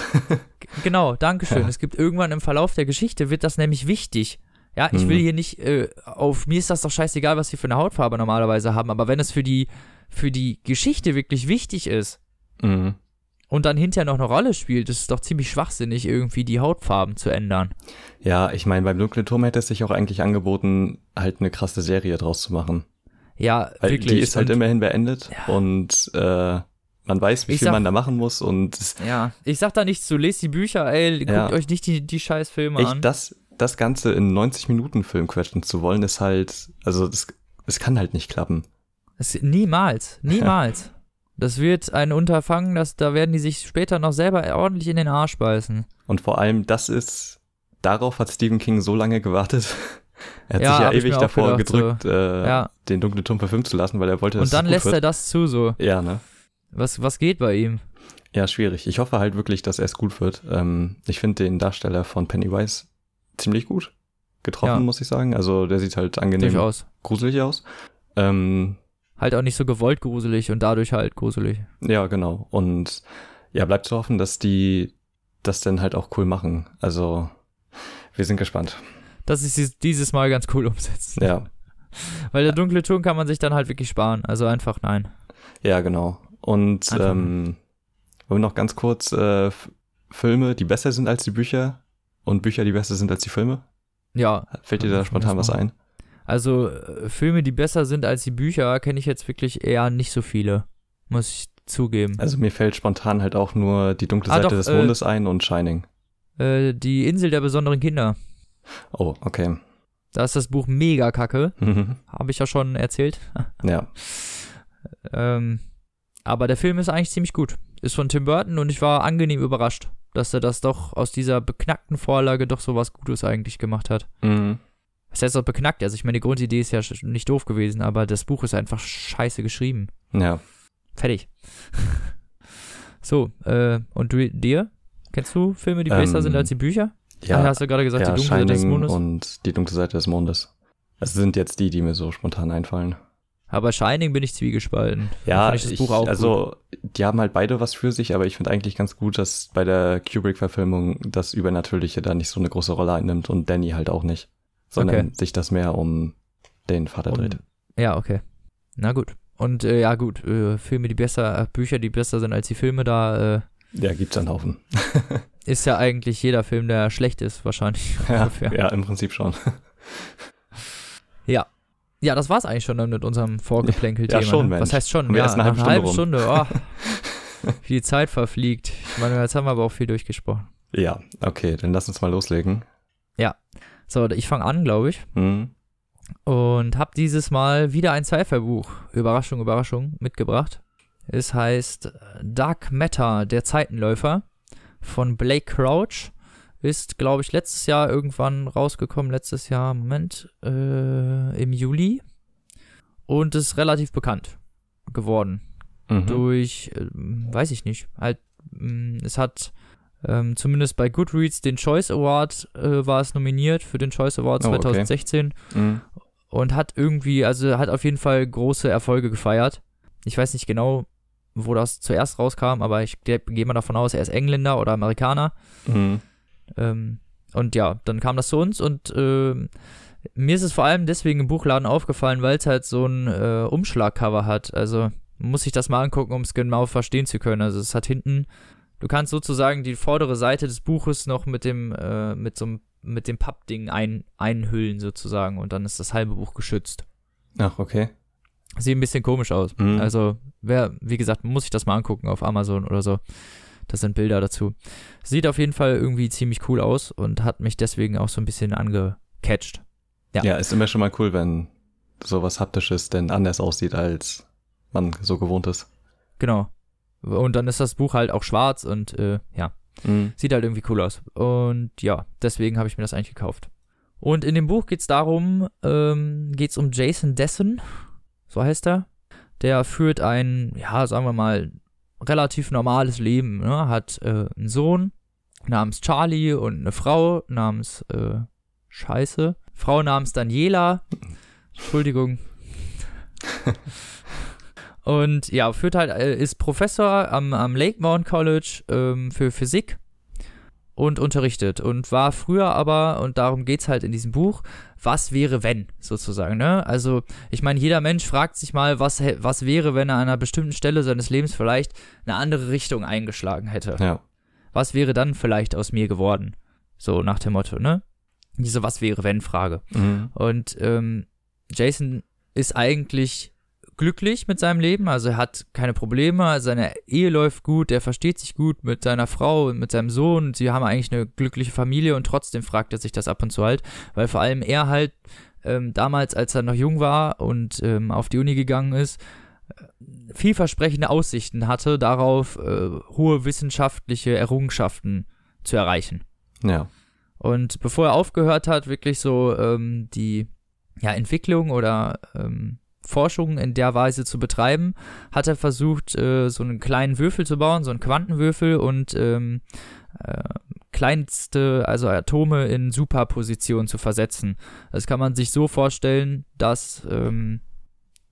Genau, Dankeschön. Ja. Es gibt irgendwann im Verlauf der Geschichte, wird das nämlich wichtig. Ja, ich Mhm. will hier nicht äh, auf, mir ist das doch scheißegal, was sie für eine Hautfarbe normalerweise haben, aber wenn es für die, für die Geschichte wirklich wichtig ist mhm. Und dann hinterher noch eine Rolle spielt, ist es doch ziemlich schwachsinnig, irgendwie die Hautfarben zu ändern. Ja, ich meine, beim Dunklen Turm hätte es sich auch eigentlich angeboten, halt eine krasse Serie draus zu machen. Ja, Weil wirklich. die ist halt Und- immerhin beendet Ja. und äh, man weiß, wie Ich viel sag- man da machen muss und es, Ja, ich sag da nichts zu, lest die Bücher, ey, guckt Ja. euch nicht die, die scheiß Filme echt an. das, das Ganze in 90 Minuten Film quetschen zu wollen, ist halt, also das, es kann halt nicht klappen. Das, niemals, niemals. <laughs> Das wird ein Unterfangen, das, da werden die sich später noch selber ordentlich in den Arsch beißen. Und vor allem, das ist, darauf hat Stephen King so lange gewartet. <laughs> Er hat Ja, sich ja ewig davor gedacht, gedrückt, äh, Ja, den Dunklen Turm verfilmen zu lassen, weil er wollte, dass und dann es lässt wird. er das zu so. Ja, ne? Was, was geht bei ihm? Ja, schwierig. Ich hoffe halt wirklich, dass er es gut wird. Ähm, ich finde den Darsteller von Pennywise ziemlich gut getroffen, Ja. muss ich sagen. Also der sieht halt angenehm Durchaus. gruselig aus. Ähm, Halt auch nicht so gewollt gruselig und dadurch halt gruselig. ja, genau. Und ja, bleibt zu hoffen, dass die das dann halt auch cool machen. Also wir sind gespannt. Dass sie es dieses Mal ganz cool umsetzen. Ja, <laughs> Weil der dunkle Turm kann man sich dann halt wirklich sparen. Also einfach nein. ja, genau. Und Einfach ähm, wollen wir noch ganz kurz äh, Filme, die besser sind als die Bücher und Bücher, die besser sind als die Filme? Ja, Fällt dir da spontan was ein? Also äh, Filme, die besser sind als die Bücher, kenne ich jetzt wirklich eher nicht so viele. Muss ich zugeben. Also mir fällt spontan halt auch nur die dunkle Ah, Seite doch, des äh, Mondes ein und Shining. Äh, die Insel der besonderen Kinder. Oh, okay. Da ist das Buch mega kacke. Mhm. Habe ich ja schon erzählt. ja. <laughs> Ähm, aber der Film ist eigentlich ziemlich gut. Ist von Tim Burton und ich war angenehm überrascht, dass er das doch aus dieser beknackten Vorlage doch so was Gutes eigentlich gemacht hat. Mhm. Was heißt auch beknackt? Also ich meine, die Grundidee ist ja nicht doof gewesen, aber das Buch ist einfach scheiße geschrieben. Ja. Fertig. <laughs> so, äh, und du, dir? Kennst du Filme, die Ähm, besser sind als die Bücher? Ja, ah, hast du gerade gesagt, ja die dunkle Seite des Mondes. und die dunkle Seite des Mondes. Das sind jetzt die, die mir so spontan einfallen. Aber Shining bin ich zwiegespalten. Ja, ich das ich, Buch auch gut. also die haben halt beide was für sich, aber ich finde eigentlich ganz gut, dass bei der Kubrick-Verfilmung das Übernatürliche da nicht so eine große Rolle einnimmt und Danny halt auch nicht, sondern Okay. sich das mehr um den Vater Um- dreht. Ja, okay. Na gut. Und äh, ja, gut, äh, Filme, die besser, äh, Bücher, die besser sind als die Filme, da äh, Ja, gibt's einen Haufen. <laughs> ist ja eigentlich jeder Film, der schlecht ist, wahrscheinlich. <laughs> ja, ungefähr. ja, im Prinzip schon. <laughs> Ja. Ja, das war's eigentlich schon dann mit unserem Vorgeplänkel-Thema. Ja, schon, ne? Mensch. Was heißt schon? Ja, eine halbe einer Stunde halben Stunde. Oh, wie die Zeit verfliegt. Ich meine, jetzt haben wir aber auch viel durchgesprochen. Ja, okay, dann lass uns mal loslegen. So, ich fange an, glaube ich. Hm. Und habe dieses Mal wieder ein Sci-Fi-Buch, Überraschung, Überraschung, mitgebracht. Es heißt Dark Matter, der Zeitenläufer von Blake Crouch. Ist, glaube ich, letztes Jahr irgendwann rausgekommen. Letztes Jahr, Moment, äh, im Juli. Und ist relativ bekannt geworden. Mhm. Durch, ähm, weiß ich nicht, halt, mh, es hat ähm, zumindest bei Goodreads den Choice Award äh, war es nominiert für den Choice Award Oh, okay. 2016 Mhm. und hat irgendwie, also hat auf jeden Fall große Erfolge gefeiert. Ich weiß nicht genau, wo das zuerst rauskam, aber ich gehe geh mal davon aus, er ist Engländer oder Amerikaner. Mhm. Ähm, und ja, dann kam das zu uns und ähm, mir ist es vor allem deswegen im Buchladen aufgefallen, weil es halt so ein äh, Umschlagcover hat. Also muss sich das mal angucken, um es genau verstehen zu können. Also es hat hinten, du kannst sozusagen die vordere Seite des Buches noch mit dem, äh, mit so einem, mit dem Pappding ein, einhüllen sozusagen und dann ist das halbe Buch geschützt. Ach, okay. Sieht ein bisschen komisch aus. Mhm. Also, wer, wie gesagt, muss sich das mal angucken auf Amazon oder so. Das sind Bilder dazu. Sieht auf jeden Fall irgendwie ziemlich cool aus und hat mich deswegen auch so ein bisschen angecatcht. Ja. Ja. ist immer schon mal cool, wenn sowas Haptisches denn anders aussieht, als man so gewohnt ist. Genau. Und dann ist das Buch halt auch schwarz und äh, ja, Mhm. sieht halt irgendwie cool aus. Und ja, deswegen habe ich mir das eigentlich gekauft. Und in dem Buch geht es darum, ähm, geht es um Jason Dessen, so heißt er. Der führt ein, ja, sagen wir mal, relativ normales Leben. Ne? Hat äh, einen Sohn namens Charlie und eine Frau namens äh, Scheiße. Frau namens Daniela. Entschuldigung. <laughs> Und ja, führt halt, äh, ist Professor am, am Lakemount College ähm, für Physik und unterrichtet und war früher aber, und darum geht es halt in diesem Buch, was wäre, wenn, sozusagen, ne? Also, ich meine, jeder Mensch fragt sich mal, was, was wäre, wenn er an einer bestimmten Stelle seines Lebens vielleicht eine andere Richtung eingeschlagen hätte. Ja. Was wäre dann vielleicht aus mir geworden? So nach dem Motto, ne? Diese Was wäre, wenn Frage. Mhm. Und ähm, Jason ist eigentlich glücklich mit seinem Leben, also er hat keine Probleme, seine Ehe läuft gut, er versteht sich gut mit seiner Frau und mit seinem Sohn, sie haben eigentlich eine glückliche Familie und trotzdem fragt er sich das ab und zu halt, weil vor allem er halt ähm, damals, als er noch jung war und ähm, auf die Uni gegangen ist, äh, vielversprechende Aussichten hatte, darauf äh, hohe wissenschaftliche Errungenschaften zu erreichen. Ja. Und bevor er aufgehört hat, wirklich so ähm, die ja, Entwicklung oder ähm, Forschung in der Weise zu betreiben, hat er versucht, äh, so einen kleinen Würfel zu bauen, so einen Quantenwürfel und ähm, äh, kleinste, also Atome in Superposition zu versetzen. Das kann man sich so vorstellen, dass ähm,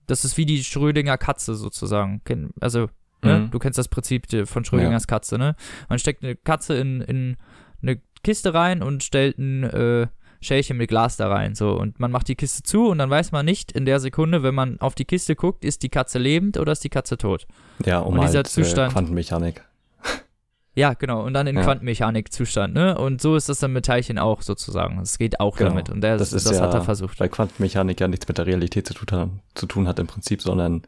das ist wie die Schrödinger Katze sozusagen. Also, ne? Mhm. du kennst das Prinzip von Schrödingers Katze, ne? Man steckt eine Katze in, in eine Kiste rein und stellt ein äh, Schälchen mit Glas da rein. So, und man macht die Kiste zu und dann weiß man nicht in der Sekunde, wenn man auf die Kiste guckt, ist die Katze lebend oder ist die Katze tot. Ja, um Und dieser halt, Zustand- Äh, Quantenmechanik. <laughs> Ja, genau. Und dann in Ja. Quantenmechanik-Zustand, ne? Und so ist das dann mit Teilchen auch sozusagen. Es geht auch Genau. damit. Und der, das, Das ist das ja, hat er versucht. Weil Quantenmechanik ja nichts mit der Realität zu tun, hat, zu tun hat im Prinzip, sondern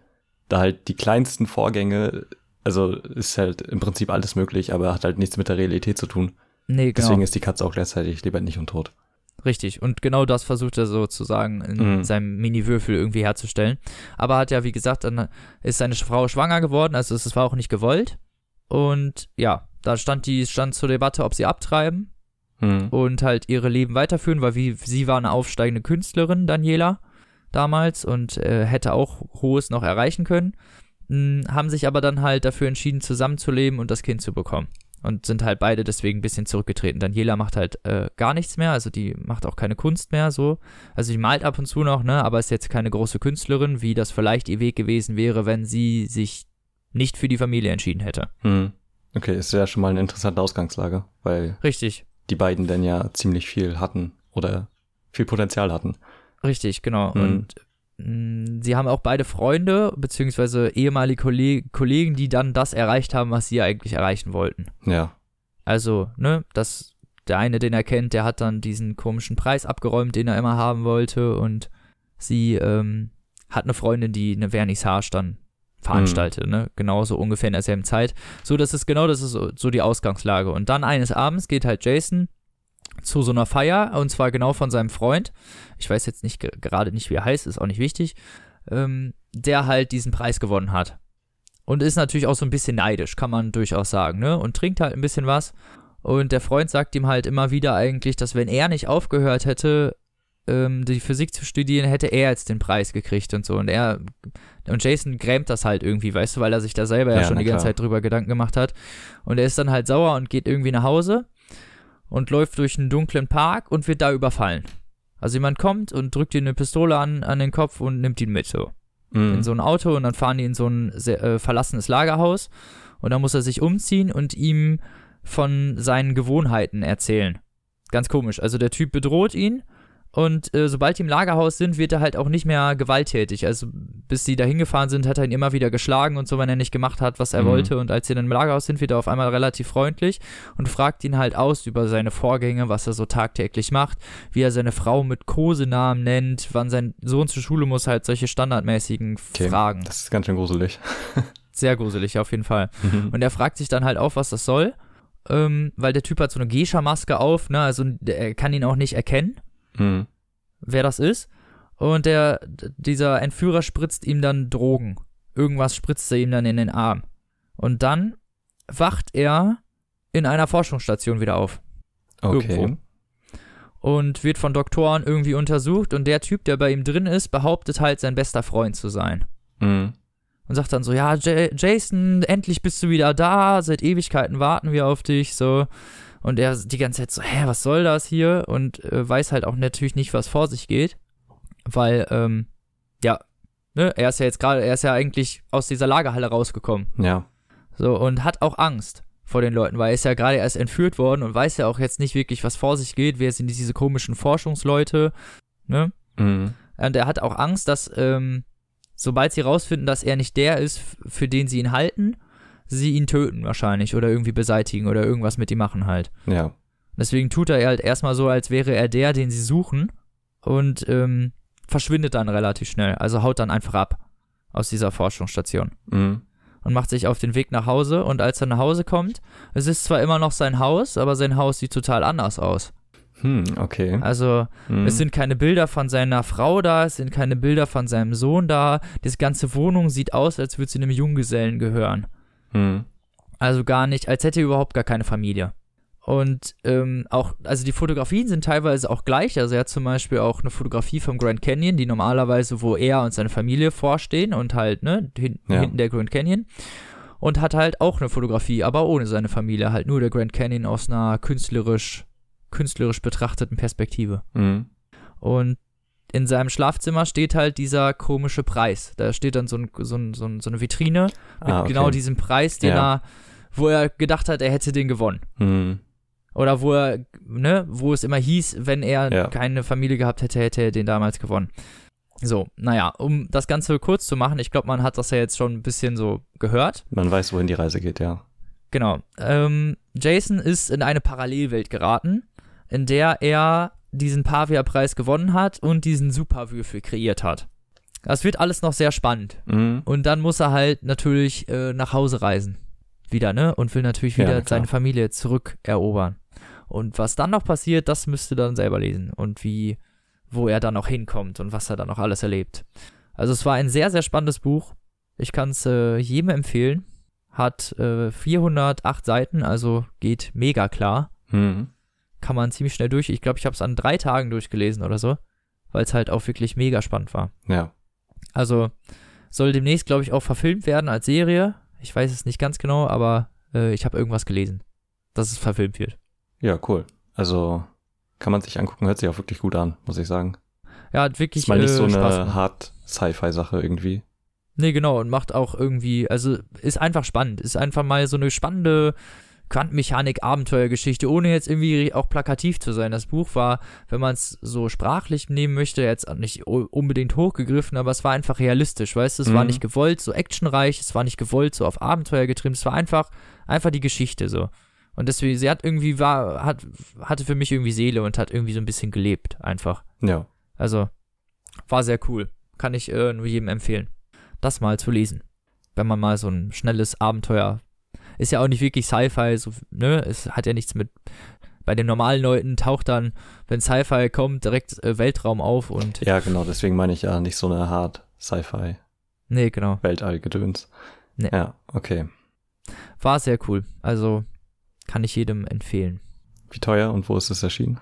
da halt die kleinsten Vorgänge, also ist halt im Prinzip alles möglich, aber hat halt nichts mit der Realität zu tun. Nee, genau. Deswegen ist die Katze auch gleichzeitig lebendig und tot. Richtig. Und genau das versucht er sozusagen in Mhm. seinem Mini-Würfel irgendwie herzustellen. Aber hat ja, wie gesagt, dann ist seine Frau schwanger geworden, also es war auch nicht gewollt. Und ja, da stand die, stand zur Debatte, ob sie abtreiben Hm. und halt ihre Leben weiterführen, weil wie, sie war eine aufsteigende Künstlerin, Daniela, damals, und äh, hätte auch Hohes noch erreichen können. Hm, haben sich aber dann halt dafür entschieden, zusammenzuleben und das Kind zu bekommen. Und sind halt beide deswegen ein bisschen zurückgetreten. Daniela macht halt äh, gar nichts mehr, also die macht auch keine Kunst mehr so. Also die malt ab und zu noch, ne, aber ist jetzt keine große Künstlerin, wie das vielleicht ihr Weg gewesen wäre, wenn sie sich nicht für die Familie entschieden hätte. Hm. Okay, ist ja schon mal eine interessante Ausgangslage, weil Richtig, die beiden dann ja ziemlich viel hatten oder viel Potenzial hatten. Richtig, genau. Mhm. Und sie haben auch beide Freunde, beziehungsweise ehemalige Kolleg Kollegen, die dann das erreicht haben, was sie eigentlich erreichen wollten. Ja. Also, ne, das, der eine, den er kennt, der hat dann diesen komischen Preis abgeräumt, den er immer haben wollte. Und sie ähm, hat eine Freundin, die eine Vernissage dann veranstaltet, ne? Genauso ungefähr in derselben Zeit. So, das ist genau, das ist so die Ausgangslage. Und dann eines Abends geht halt Jason zu so einer Feier, und zwar genau von seinem Freund. Ich weiß jetzt nicht ge- gerade nicht, wie er heißt, ist auch nicht wichtig. Ähm, der halt diesen Preis gewonnen hat. Und ist natürlich auch so ein bisschen neidisch, kann man durchaus sagen, ne? Und trinkt halt ein bisschen was. Und der Freund sagt ihm halt immer wieder eigentlich, dass wenn er nicht aufgehört hätte, ähm, die Physik zu studieren, hätte er jetzt den Preis gekriegt und so. Und er, und Jason grämt das halt irgendwie, weißt du, weil er sich da selber ja, Ja, schon die ganze klar. Zeit drüber Gedanken gemacht hat. Und er ist dann halt sauer und geht irgendwie nach Hause und läuft durch einen dunklen Park und wird da überfallen. Also jemand kommt und drückt ihm eine Pistole an, an den Kopf und nimmt ihn mit so Hm. in so ein Auto und dann fahren die in so ein sehr, äh, verlassenes Lagerhaus und dann muss er sich umziehen und ihm von seinen Gewohnheiten erzählen. Ganz komisch. Also der Typ bedroht ihn und äh, sobald die im Lagerhaus sind, wird er halt auch nicht mehr gewalttätig. Also bis sie da hingefahren sind, hat er ihn immer wieder geschlagen und so, wenn er nicht gemacht hat, was er Mhm. wollte. Und als sie dann im Lagerhaus sind, wird er auf einmal relativ freundlich und fragt ihn halt aus über seine Vorgänge, was er so tagtäglich macht, wie er seine Frau mit Kosenamen nennt, wann sein Sohn zur Schule muss, halt solche standardmäßigen Okay. Fragen. Das ist ganz schön gruselig. <laughs> Sehr gruselig auf jeden Fall. Und er fragt sich dann halt auch, was das soll, ähm, weil der Typ hat so eine Geisha-Maske auf, ne, also er kann ihn auch nicht erkennen, Hm. wer das ist. Und der, dieser Entführer spritzt ihm dann Drogen. Irgendwas spritzt er ihm dann in den Arm. Und dann wacht er in einer Forschungsstation wieder auf Okay. Irgendwo. und wird von Doktoren irgendwie untersucht und der Typ, der bei ihm drin ist, behauptet halt sein bester Freund zu sein. Hm. und sagt dann so, ja, J Jason, endlich bist du wieder da, seit Ewigkeiten warten wir auf dich, so. Und er die ganze Zeit so, hä, was soll das hier? Und äh, weiß halt auch natürlich nicht, was vor sich geht. Weil, ähm, ja, ne, er ist ja jetzt gerade, er ist ja eigentlich aus dieser Lagerhalle rausgekommen. Ja. So, und hat auch Angst vor den Leuten, weil er ist ja gerade erst entführt worden und weiß ja auch jetzt nicht wirklich, was vor sich geht. Wer sind diese komischen Forschungsleute, ne? Mhm. Und er hat auch Angst, dass, ähm, sobald sie rausfinden, dass er nicht der ist, für den sie ihn halten, sie ihn töten wahrscheinlich oder irgendwie beseitigen oder irgendwas mit ihm machen halt. Ja. Deswegen tut er halt erstmal so, als wäre er der, den sie suchen und ähm, verschwindet dann relativ schnell. Also haut dann einfach ab aus dieser Forschungsstation Mhm. und macht sich auf den Weg nach Hause. Und als er nach Hause kommt, es ist zwar immer noch sein Haus, aber sein Haus sieht total anders aus. Hm, okay. Also Mhm. es sind keine Bilder von seiner Frau da, es sind keine Bilder von seinem Sohn da. Die ganze Wohnung sieht aus, als würde sie einem Junggesellen gehören. Mhm. Also gar nicht, als hätte er überhaupt gar keine Familie. Und ähm, auch, also die Fotografien sind teilweise auch gleich. Also er hat zum Beispiel auch eine Fotografie vom Grand Canyon, die normalerweise, wo er und seine Familie vorstehen und halt, ne, hin, Ja. hinten der Grand Canyon. Und hat halt auch eine Fotografie, aber ohne seine Familie. Halt nur der Grand Canyon aus einer künstlerisch, künstlerisch betrachteten Perspektive. Mhm. Und in seinem Schlafzimmer steht halt dieser komische Preis. Da steht dann so, ein, so, ein, so, ein, so eine Vitrine mit Ah, okay. genau diesem Preis, den Ja. er, wo er gedacht hat, er hätte den gewonnen. Mhm. Oder wo er, ne, wo es immer hieß, wenn er Ja. keine Familie gehabt hätte, hätte er den damals gewonnen. So, naja, um das Ganze kurz zu machen, ich glaube, man hat das ja jetzt schon ein bisschen so gehört. Man weiß, wohin die Reise geht, ja. Genau. Ähm, Jason ist in eine Parallelwelt geraten, in der er diesen Pavia-Preis gewonnen hat und diesen Superwürfel kreiert hat. Das wird alles noch sehr spannend. Mhm. Und dann muss er halt natürlich äh, nach Hause reisen. Wieder, ne? Und will natürlich Ja, wieder klar. seine Familie zurückerobern. Und was dann noch passiert, das müsst ihr dann selber lesen. Und wie, wo er dann noch hinkommt und was er dann noch alles erlebt. Also es war ein sehr, sehr spannendes Buch. Ich kann es äh, jedem empfehlen. Hat äh, 408 Seiten, also geht mega klar. Mhm. Kann man ziemlich schnell durch. Ich glaube, ich habe es an drei Tagen durchgelesen oder so. Weil es halt auch wirklich mega spannend war. Ja. Also soll demnächst, glaube ich, auch verfilmt werden als Serie. Ich weiß es nicht ganz genau, aber äh, ich habe irgendwas gelesen, dass es verfilmt wird. Ja, cool. Also kann man sich angucken, hört sich auch wirklich gut an, muss ich sagen. Ja, hat wirklich Ist mal nicht äh, so Spaß eine gemacht. hart Sci-Fi-Sache irgendwie. Nee, genau, und macht auch irgendwie, also ist einfach spannend. Ist einfach mal so eine spannende Quantenmechanik-Abenteuergeschichte, ohne jetzt irgendwie auch plakativ zu sein. Das Buch war, wenn man es so sprachlich nehmen möchte, jetzt nicht unbedingt hochgegriffen, aber es war einfach realistisch, weißt du? Es war Mhm. nicht gewollt so actionreich, es war nicht gewollt so auf Abenteuer getrimmt, es war einfach, einfach die Geschichte so. Und deswegen, sie hat irgendwie, war, hat, hatte für mich irgendwie Seele und hat irgendwie so ein bisschen gelebt, einfach. Ja. Also, war sehr cool. Kann ich äh, nur jedem empfehlen, das mal zu lesen. Wenn man mal so ein schnelles Abenteuer. Ist ja auch nicht wirklich Sci-Fi, so, ne? Es hat ja nichts mit. Bei den normalen Leuten taucht dann, wenn Sci-Fi kommt, direkt äh, Weltraum auf und. Ja, genau, deswegen meine ich ja nicht so eine hart Sci-Fi Nee, genau. Weltall-Gedöns. Nee. Ja, okay. War sehr cool. Also, kann ich jedem empfehlen. Wie teuer und wo ist es erschienen?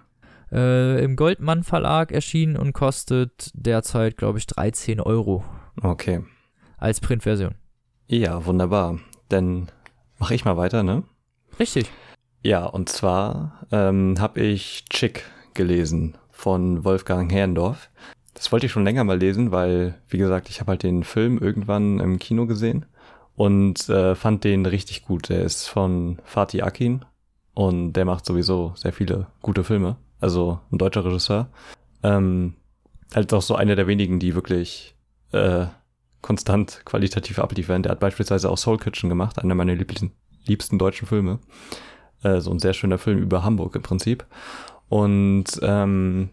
Äh, Im Goldmann Verlag erschienen und kostet derzeit, glaube ich, 13 Euro Okay. als Printversion. Ja, wunderbar. Dann mache ich mal weiter, ne? Richtig. Ja, und zwar ähm, habe ich Chick gelesen von Wolfgang Herrndorf. Das wollte ich schon länger mal lesen, weil, wie gesagt, ich habe halt den Film irgendwann im Kino gesehen und äh, fand den richtig gut. Der ist von Fatih Akin und der macht sowieso sehr viele gute Filme. Also ein deutscher Regisseur. Ähm, halt auch so einer der wenigen, die wirklich äh, konstant qualitativ abliefern. Der hat beispielsweise auch Soul Kitchen gemacht, einer meiner liebsten, liebsten deutschen Filme. Äh, so ein sehr schöner Film über Hamburg im Prinzip. Und ähm,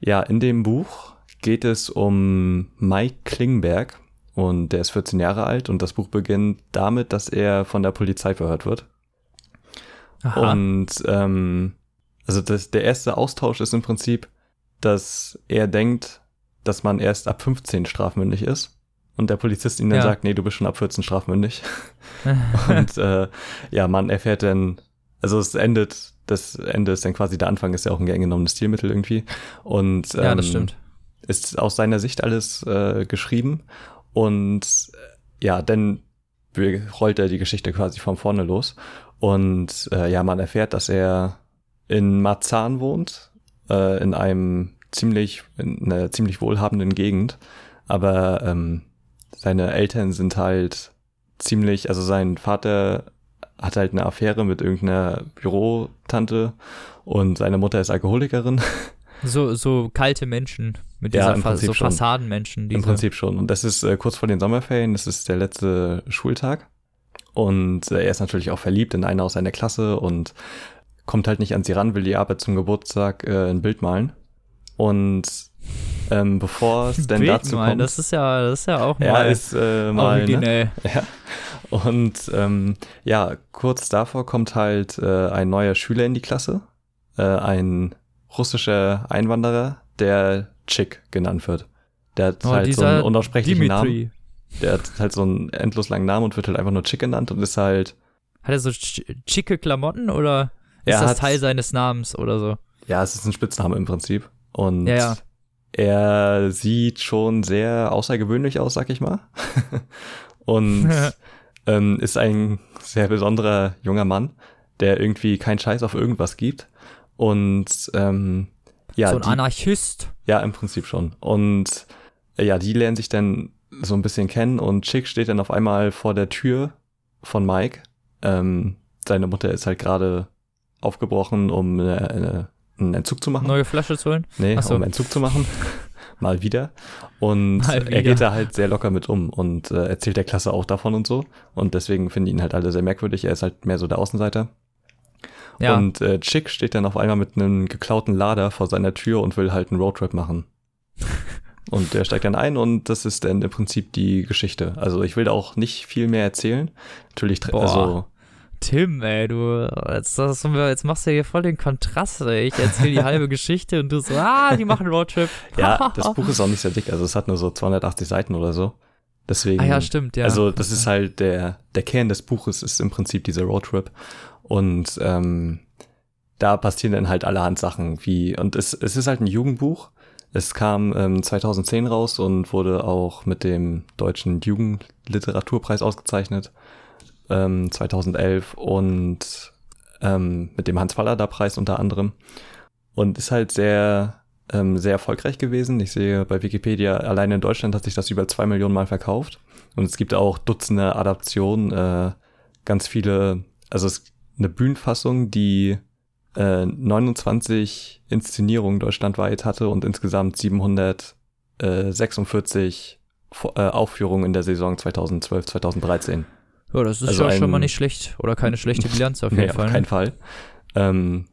ja, in dem Buch geht es um Mike Klingberg und der ist 14 Jahre alt und das Buch beginnt damit, dass er von der Polizei verhört wird. Aha. Und ähm, also das, der erste Austausch ist im Prinzip, dass er denkt, dass man erst ab 15 strafmündig ist. Und der Polizist ihm dann Ja. sagt, nee, du bist schon ab 14 strafmündig. <laughs> Und äh, ja, man erfährt dann, also es endet, das Ende ist dann quasi der Anfang, ist ja auch ein gern genommenes Stilmittel irgendwie. Und ähm, ja, das stimmt. ist aus seiner Sicht alles äh, geschrieben. Und äh, ja, dann rollt er die Geschichte quasi von vorne los. Und äh, ja, man erfährt, dass er in Marzahn wohnt, äh, in einem ziemlich, in einer ziemlich wohlhabenden Gegend. Aber ähm, seine Eltern sind halt ziemlich, also sein Vater hat halt eine Affäre mit irgendeiner Bürotante und seine Mutter ist Alkoholikerin. <laughs> So, so kalte Menschen mit Ja, dieser im Fa so schon. Fassadenmenschen. Im Diese, Prinzip schon. Und das ist äh, kurz vor den Sommerferien, das ist der letzte Schultag. Und äh, er ist natürlich auch verliebt in eine aus seiner Klasse und kommt halt nicht an sie ran, will die aber zum Geburtstag äh, ein Bild malen. Und ähm, bevor es denn Bild dazu kommt, Das ist ja, das ist ja auch ja, mal ist äh, mal, ne? originell. <laughs> Ja. Und ähm, ja, kurz davor kommt halt äh, ein neuer Schüler in die Klasse, äh, ein russischer Einwanderer, der Chick genannt wird. Der hat Oh, halt so einen unaussprechlichen Namen. Dimitri. Der hat halt so einen endlos langen Namen und wird halt einfach nur Chick genannt und ist halt, Hat er so schicke Klamotten oder ist das Teil seines Namens oder so? ja, es ist ein Spitzname im Prinzip. Und Ja, ja. Er sieht schon sehr außergewöhnlich aus, sag ich mal. <laughs> und <laughs> ähm, ist ein sehr besonderer junger Mann, der irgendwie keinen Scheiß auf irgendwas gibt. Und ähm, ja, so ein die, Anarchist. ja, im Prinzip schon. Und äh, ja, die lernen sich dann so ein bisschen kennen und Chick steht dann auf einmal vor der Tür von Mike. Ähm, seine Mutter ist halt gerade aufgebrochen, um eine, eine, einen Entzug zu machen. Neue Flasche zu holen. Nee, Ach so. um Entzug zu machen. <laughs> Mal wieder. Und Mal er wieder. geht da halt sehr locker mit um und äh, erzählt der Klasse auch davon und so. Und deswegen finden ihn halt alle sehr merkwürdig. Er ist halt mehr so der Außenseiter. Ja. Und äh, Chick steht dann auf einmal mit einem geklauten Lader vor seiner Tür und will halt einen Roadtrip machen. <laughs> und der steigt dann ein und das ist dann im Prinzip die Geschichte. Also ich will da auch nicht viel mehr erzählen. Natürlich, Boah. also Tim, ey, du, jetzt, das, jetzt machst du hier voll den Kontrast, ey. Ich erzähle die halbe <laughs> Geschichte und du so, ah, die machen Roadtrip. ja, <laughs> das Buch ist auch nicht sehr dick. Also es hat nur so 280 Seiten oder so. Deswegen. Ah ja, stimmt, ja. Also das ist halt der, der Kern des Buches ist im Prinzip dieser Roadtrip. Und ähm, da passieren dann halt allerhand Sachen, wie, und es, es ist halt ein Jugendbuch. Es kam ähm, 2010 raus und wurde auch mit dem Deutschen Jugendliteraturpreis ausgezeichnet. Ähm, 2011 und ähm, mit dem Hans-Fallada-Preis unter anderem. Und ist halt sehr, ähm, sehr erfolgreich gewesen. Ich sehe bei Wikipedia, allein in Deutschland hat sich das über zwei Millionen Mal verkauft. Und es gibt auch Dutzende Adaptionen, äh, ganz viele, also es ist eine Bühnenfassung, die äh, 29 Inszenierungen deutschlandweit hatte und insgesamt 746 Vo- äh, Aufführungen in der Saison 2012, 2013. ja, das ist also ja schon ein- mal nicht schlecht. Oder keine schlechte Bilanz auf jeden Nee, Fall. auf ne? keinen Fall. Ähm,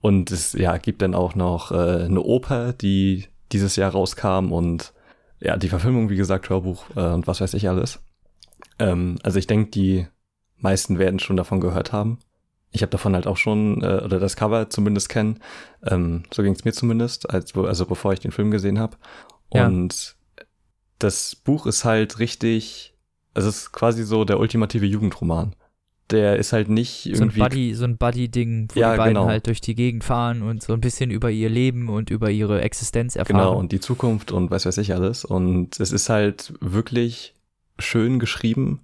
und es ja, gibt dann auch noch äh, eine Oper, die dieses Jahr rauskam und ja, die Verfilmung, wie gesagt, Hörbuch äh, und was weiß ich alles. Ähm, also ich denke, die meisten werden schon davon gehört haben. Ich habe davon halt auch schon, äh, oder das Cover zumindest kennen. Ähm, so ging es mir zumindest, als, also bevor ich den Film gesehen habe. Ja. Und das Buch ist halt richtig, es ist quasi so der ultimative Jugendroman. Der ist halt nicht So ein irgendwie Buddy, so ein Buddy-Ding, wo Ja, die beiden genau. halt durch die Gegend fahren und so ein bisschen über ihr Leben und über ihre Existenz erfahren. Genau, und die Zukunft und was weiß ich alles. Und es ist halt wirklich schön geschrieben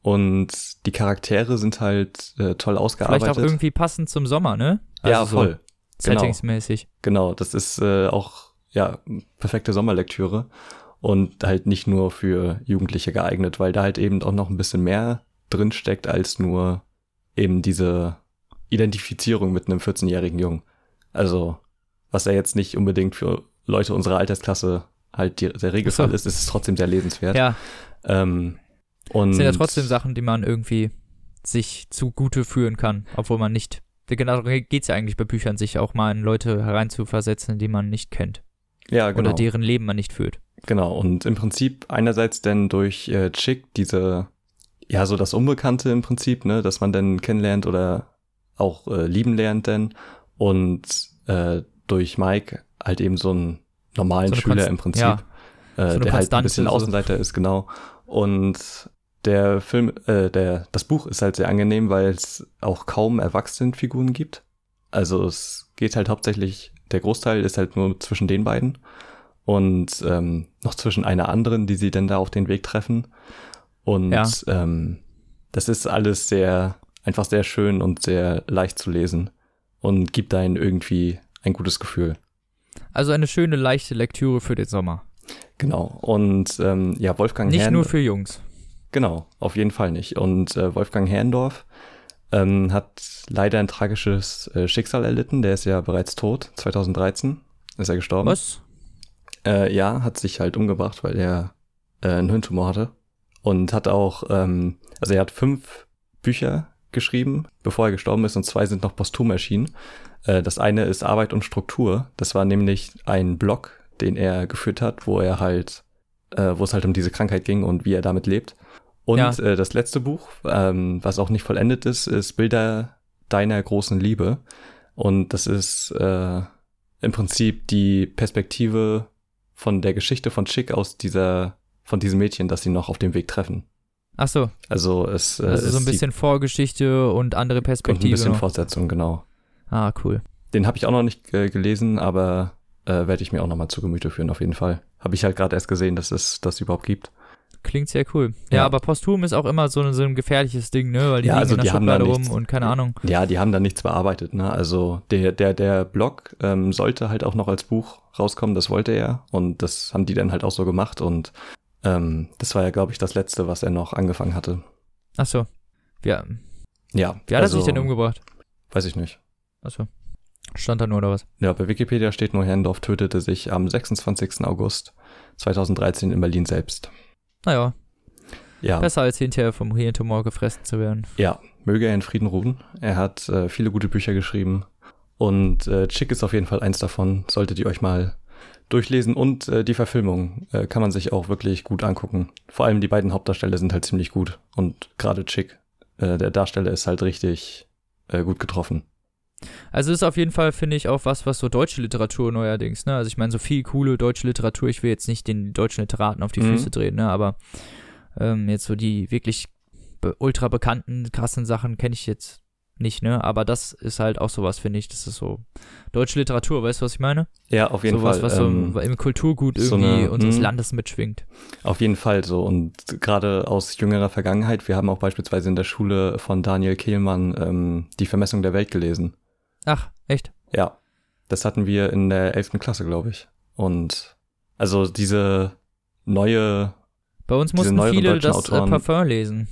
und die Charaktere sind halt äh, toll Vielleicht ausgearbeitet. auch irgendwie passend zum Sommer, ne? ja, Also so voll. Genau. Settingsmäßig. Genau, das ist äh, auch ja perfekte Sommerlektüre und halt nicht nur für Jugendliche geeignet, weil da halt eben auch noch ein bisschen mehr drin steckt als nur eben diese Identifizierung mit einem 14-jährigen Jungen. Also, was ja jetzt nicht unbedingt für Leute unserer Altersklasse halt die, der Regelfall So. ist, ist es trotzdem sehr lesenswert. Ja, Ähm, und das sind ja trotzdem Sachen, die man irgendwie sich zugute führen kann, obwohl man nicht. Genau geht es ja eigentlich bei Büchern, sich auch mal in Leute hereinzuversetzen, die man nicht kennt. ja, genau. Oder deren Leben man nicht führt. Genau, und im Prinzip einerseits denn durch äh, Chick diese, ja, so das Unbekannte im Prinzip, ne, dass man dann kennenlernt oder auch äh, lieben lernt denn und äh, durch Mike halt eben so einen normalen So Schüler Konst- im Prinzip, ja. äh, eine der halt ein bisschen so. Außenseiter ist, genau. Und der Film, äh, der, das Buch ist halt sehr angenehm, weil es auch kaum Erwachsenenfiguren gibt. Also es geht halt hauptsächlich, der Großteil ist halt nur zwischen den beiden und ähm, noch zwischen einer anderen, die sie dann da auf den Weg treffen. Und Ja. ähm, das ist alles sehr, einfach sehr schön und sehr leicht zu lesen und gibt einen irgendwie ein gutes Gefühl. Also eine schöne, leichte Lektüre für den Sommer. Genau. Und ähm, ja, Wolfgang Nicht Herrn, nur für Jungs. Genau, auf jeden Fall nicht. Und äh, Wolfgang Herrndorf ähm, hat leider ein tragisches äh, Schicksal erlitten. Der ist ja bereits tot. 2013 ist er gestorben. Was? Äh, ja, hat sich halt umgebracht, weil er äh, einen Hirntumor hatte. Und hat auch, ähm, also er hat fünf Bücher geschrieben, bevor er gestorben ist, und zwei sind noch posthum erschienen. Äh, das eine ist Arbeit und Struktur. Das war nämlich ein Blog, den er geführt hat, wo er halt, äh, wo es halt um diese Krankheit ging und wie er damit lebt. Und Ja. äh, das letzte Buch, ähm, was auch nicht vollendet ist, ist Bilder deiner großen Liebe. Und das ist äh, im Prinzip die Perspektive von der Geschichte von Chick aus dieser, von diesem Mädchen, das sie noch auf dem Weg treffen. Ach so, Also es äh, also so ein bisschen Vorgeschichte und andere sieht- und ein Perspektive. bisschen noch. Fortsetzung, genau. ah, cool. Den habe ich auch noch nicht äh, gelesen, aber äh, werde ich mir auch noch mal zu Gemüte führen, auf jeden Fall. Habe ich halt gerade erst gesehen, dass es das überhaupt gibt. Klingt sehr cool. Ja, Ja. aber posthum ist auch immer so, ein- so ein gefährliches Ding, ne? Weil die Ja, also in der die haben da Schublade rum nichts- und keine Ahnung. Ja, die haben da nichts bearbeitet, ne? Also der, der, der Blog ähm, sollte halt auch noch als Buch rauskommen, das wollte er. Und das haben die dann halt auch so gemacht. Und ähm, das war ja, glaube ich, das letzte, was er noch angefangen hatte. Ach so. Ja. Ja. Wie hat also, er sich denn umgebracht? Weiß ich nicht. Ach so. Stand da nur oder was? Ja, bei Wikipedia steht nur, Herrndorf tötete sich am 26. August 2013 in Berlin selbst. Naja, Ja, besser als hinterher vom Hirntumor gefressen zu werden. ja, möge er in Frieden ruhen. Er hat äh, viele gute Bücher geschrieben. Und äh, Chick ist auf jeden Fall eins davon. Solltet ihr euch mal durchlesen. Und äh, die Verfilmung äh, kann man sich auch wirklich gut angucken. Vor allem die beiden Hauptdarsteller sind halt ziemlich gut. Und gerade Chick, äh, der Darsteller, ist halt richtig äh, gut getroffen. Also ist auf jeden Fall, finde ich, auch was, was so deutsche Literatur neuerdings, ne? Also ich meine, so viel coole deutsche Literatur, ich will jetzt nicht den deutschen Literaten auf die Mhm. Füße drehen, ne? Aber ähm, jetzt so die wirklich be ultra bekannten, krassen Sachen kenne ich jetzt nicht, ne? Aber das ist halt auch sowas, finde ich. Das ist so deutsche Literatur, weißt du, was ich meine? Ja, auf jeden sowas, Fall. was so ähm, im Kulturgut so irgendwie eine- unseres mhm. Landes mitschwingt. Auf jeden Fall so. Und gerade aus jüngerer Vergangenheit, wir haben auch beispielsweise in der Schule von Daniel Kehlmann ähm, die Vermessung der Welt gelesen. Ach, echt? Ja, das hatten wir in der 11. Klasse, glaube ich. Und also diese neue, Bei uns mussten viele das äh, Autoren- Parfum lesen.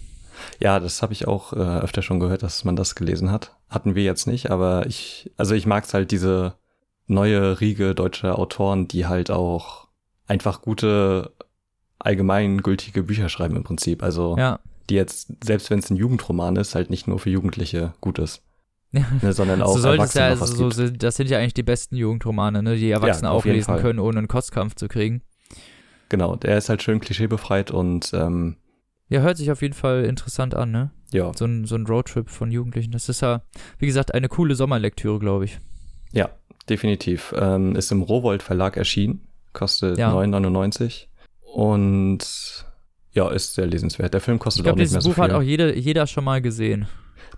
ja, das habe ich auch äh, öfter schon gehört, dass man das gelesen hat. Hatten wir jetzt nicht, aber ich, also ich mag's halt diese neue Riege deutscher Autoren, die halt auch einfach gute allgemeingültige Bücher schreiben im Prinzip. Also Ja. die jetzt, selbst wenn es ein Jugendroman ist, halt nicht nur für Jugendliche gut ist, <laughs> Ja. ne, sondern auch so sollte es Erwachsene ja, was so das sind ja eigentlich die besten Jugendromane, ne, die Erwachsene Ja, auflesen können, ohne einen Kostkampf zu kriegen. Genau, der ist halt schön klischeebefreit und ähm, Ja, hört sich auf jeden Fall interessant an, ne? ja, So ein, so ein Roadtrip von Jugendlichen. Das ist ja, wie gesagt, eine coole Sommerlektüre, glaube ich. ja, definitiv. Ähm, ist im Rowold Verlag erschienen, kostet Ja. 9,99 und ja, ist sehr lesenswert. Der Film Ich kostet auch nicht mehr dieses so Buch viel. hat auch jeder, jeder schon mal gesehen.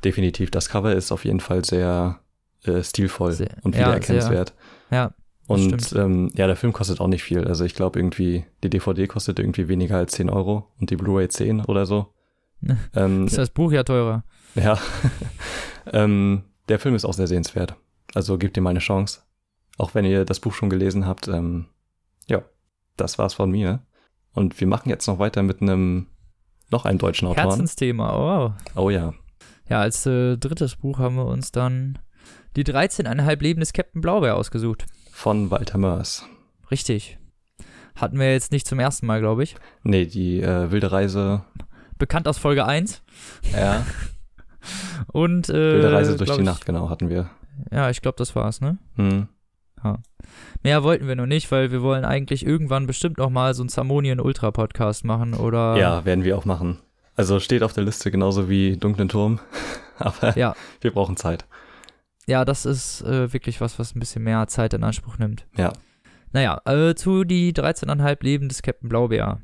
Definitiv. Das Cover ist auf jeden Fall sehr äh, stilvoll Sehr- und ja, wiedererkennenswert. Ja, Und stimmt. ähm, ja, der Film kostet auch nicht viel. Also ich glaube irgendwie, die DVD kostet irgendwie weniger als 10 Euro und die Blu-ray 10 oder so. <laughs> ähm, ist das Buch ja teurer. ja. <laughs> ähm, der Film ist auch sehr sehenswert. Also gebt ihm eine Chance. Auch wenn ihr das Buch schon gelesen habt. Ähm, ja, das war's von mir. Und wir machen jetzt noch weiter mit einem noch einem deutschen Autoren. Herzensthema, oh. Oh ja. Ja, als äh, drittes Buch haben wir uns dann die 13,5 Leben des Captain Blaubeer ausgesucht. Von Walter Mörs. Richtig. Hatten wir jetzt nicht zum ersten Mal, glaube ich. Nee, die äh, wilde Reise. Bekannt aus Folge 1. Ja. <laughs> Und, äh, Wilde Reise durch die ich, Nacht, genau, hatten wir. Ja, ich glaube, das war's, ne? Hm. Mehr wollten wir noch nicht, weil wir wollen eigentlich irgendwann bestimmt noch mal so einen Zamonien Ultra Podcast machen oder Ja, werden wir auch machen. Also steht auf der Liste genauso wie Dunklen Turm. <laughs> Aber Ja. wir brauchen Zeit. Ja, das ist äh, wirklich was, was ein bisschen mehr Zeit in Anspruch nimmt. Ja. Naja, äh, zu die 13,5 Leben des Captain Blaubeer